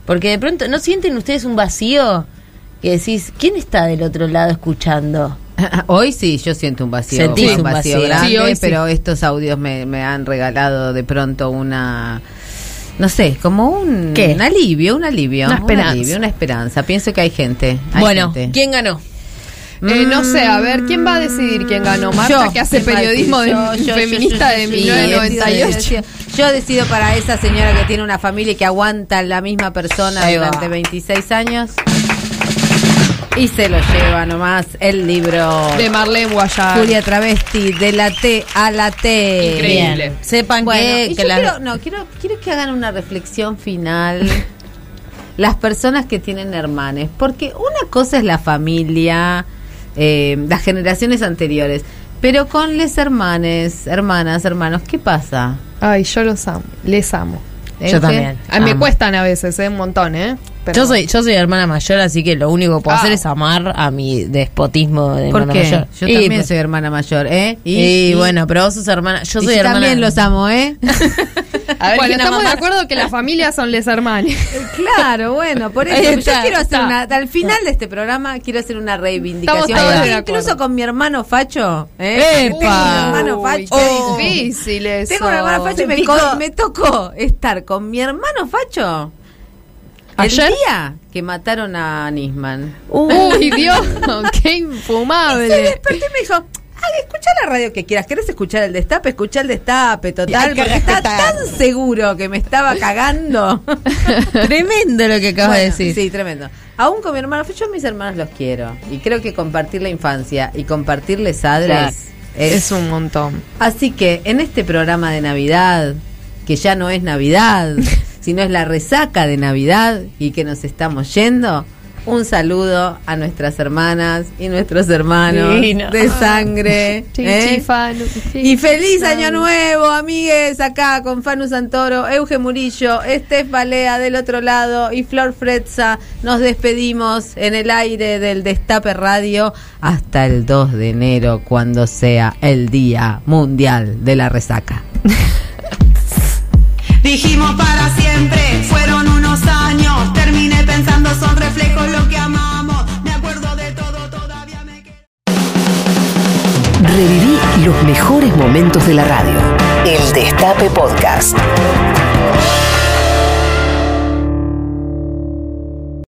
Porque de pronto, ¿no sienten ustedes un vacío? Que decís, ¿quién está del otro lado escuchando? Hoy sí, yo siento un vacío, Sentís un un vacío, vacío. grande, Sí, hoy sí. pero estos audios me, me han regalado de pronto una, no sé, como un, ¿Qué? un alivio, un alivio, Una un esperanza. alivio, una esperanza. Pienso que hay gente. hay bueno, gente. ¿quién ganó? Eh, no sé, a ver, ¿quién va a decidir quién ganó? Marta, Yo, que hace ¿quién va a periodismo de-? Yo, yo, feminista de yo, sí, 1998. decido, decido. Yo decido para esa señora que tiene una familia y que aguanta la misma persona durante 26 años. Y se lo lleva nomás el libro De Marlene Guayar. Julia Travesti, de la T a la T. Increíble. Bien. Sepan Bueno, que, y que yo la- quiero, no, quiero, quiero que hagan una reflexión final. Las personas que tienen hermanes, porque una cosa es la familia, eh, las generaciones anteriores, pero con les hermanes, hermanas, hermanos, ¿qué pasa? Ay, yo los amo, les amo. ¿Eh, Yo también. A mí me cuestan a veces, ¿eh? un montón, ¿eh? Pero- Yo soy, yo soy hermana mayor, así que lo único que puedo Ah. hacer es amar a mi despotismo de ¿Por hermana qué? mayor. Yo Y, también pues, soy hermana mayor, ¿eh? Y, bueno, pero vos sos hermana. Yo y soy yo hermana. también los amo, ¿eh? A ver bueno, estamos de acuerdo que las familias son les hermanos. Claro, bueno, por eso yo quiero hacer está. una, al final de este programa quiero hacer una reivindicación, Estamos todos de incluso con mi hermano Facho, ¿eh? ¡Epa! Tengo un hermano Facho. Uy, qué difícil eso. Tengo un hermano Facho y me, me tocó estar con mi hermano Facho ¿Ayer? el día que mataron a Nisman. Uy, Dios, qué Y se infumable. despertó y me dijo, escucha la radio que quieras, ¿querés escuchar el destape? Escucha el destape, total, porque estaba respetar. tan seguro que me estaba cagando. Tremendo lo que acabas de decir. Sí, tremendo. Aún con mi hermano, yo a mis hermanos los quiero. Y creo que compartir la infancia y compartirles adres Es un montón. Así que en este programa de Navidad, que ya no es Navidad, sino es la resaca de Navidad y que nos estamos yendo, un saludo a nuestras hermanas y nuestros hermanos Divino. de sangre. ¿eh? Y feliz año nuevo, amigues, acá con Fanu Santoro, Euge Murillo, Estef Balea del otro lado y Flor Fretza. Nos despedimos en el aire del Destape Radio hasta el 2 de enero, cuando sea el Día Mundial de la Resaca. Dijimos para siempre, fueron unos años. Terminé pensando, son reflejos lo que amamos. Me acuerdo de todo, todavía me Reviví los mejores momentos de la radio. El Destape Podcast.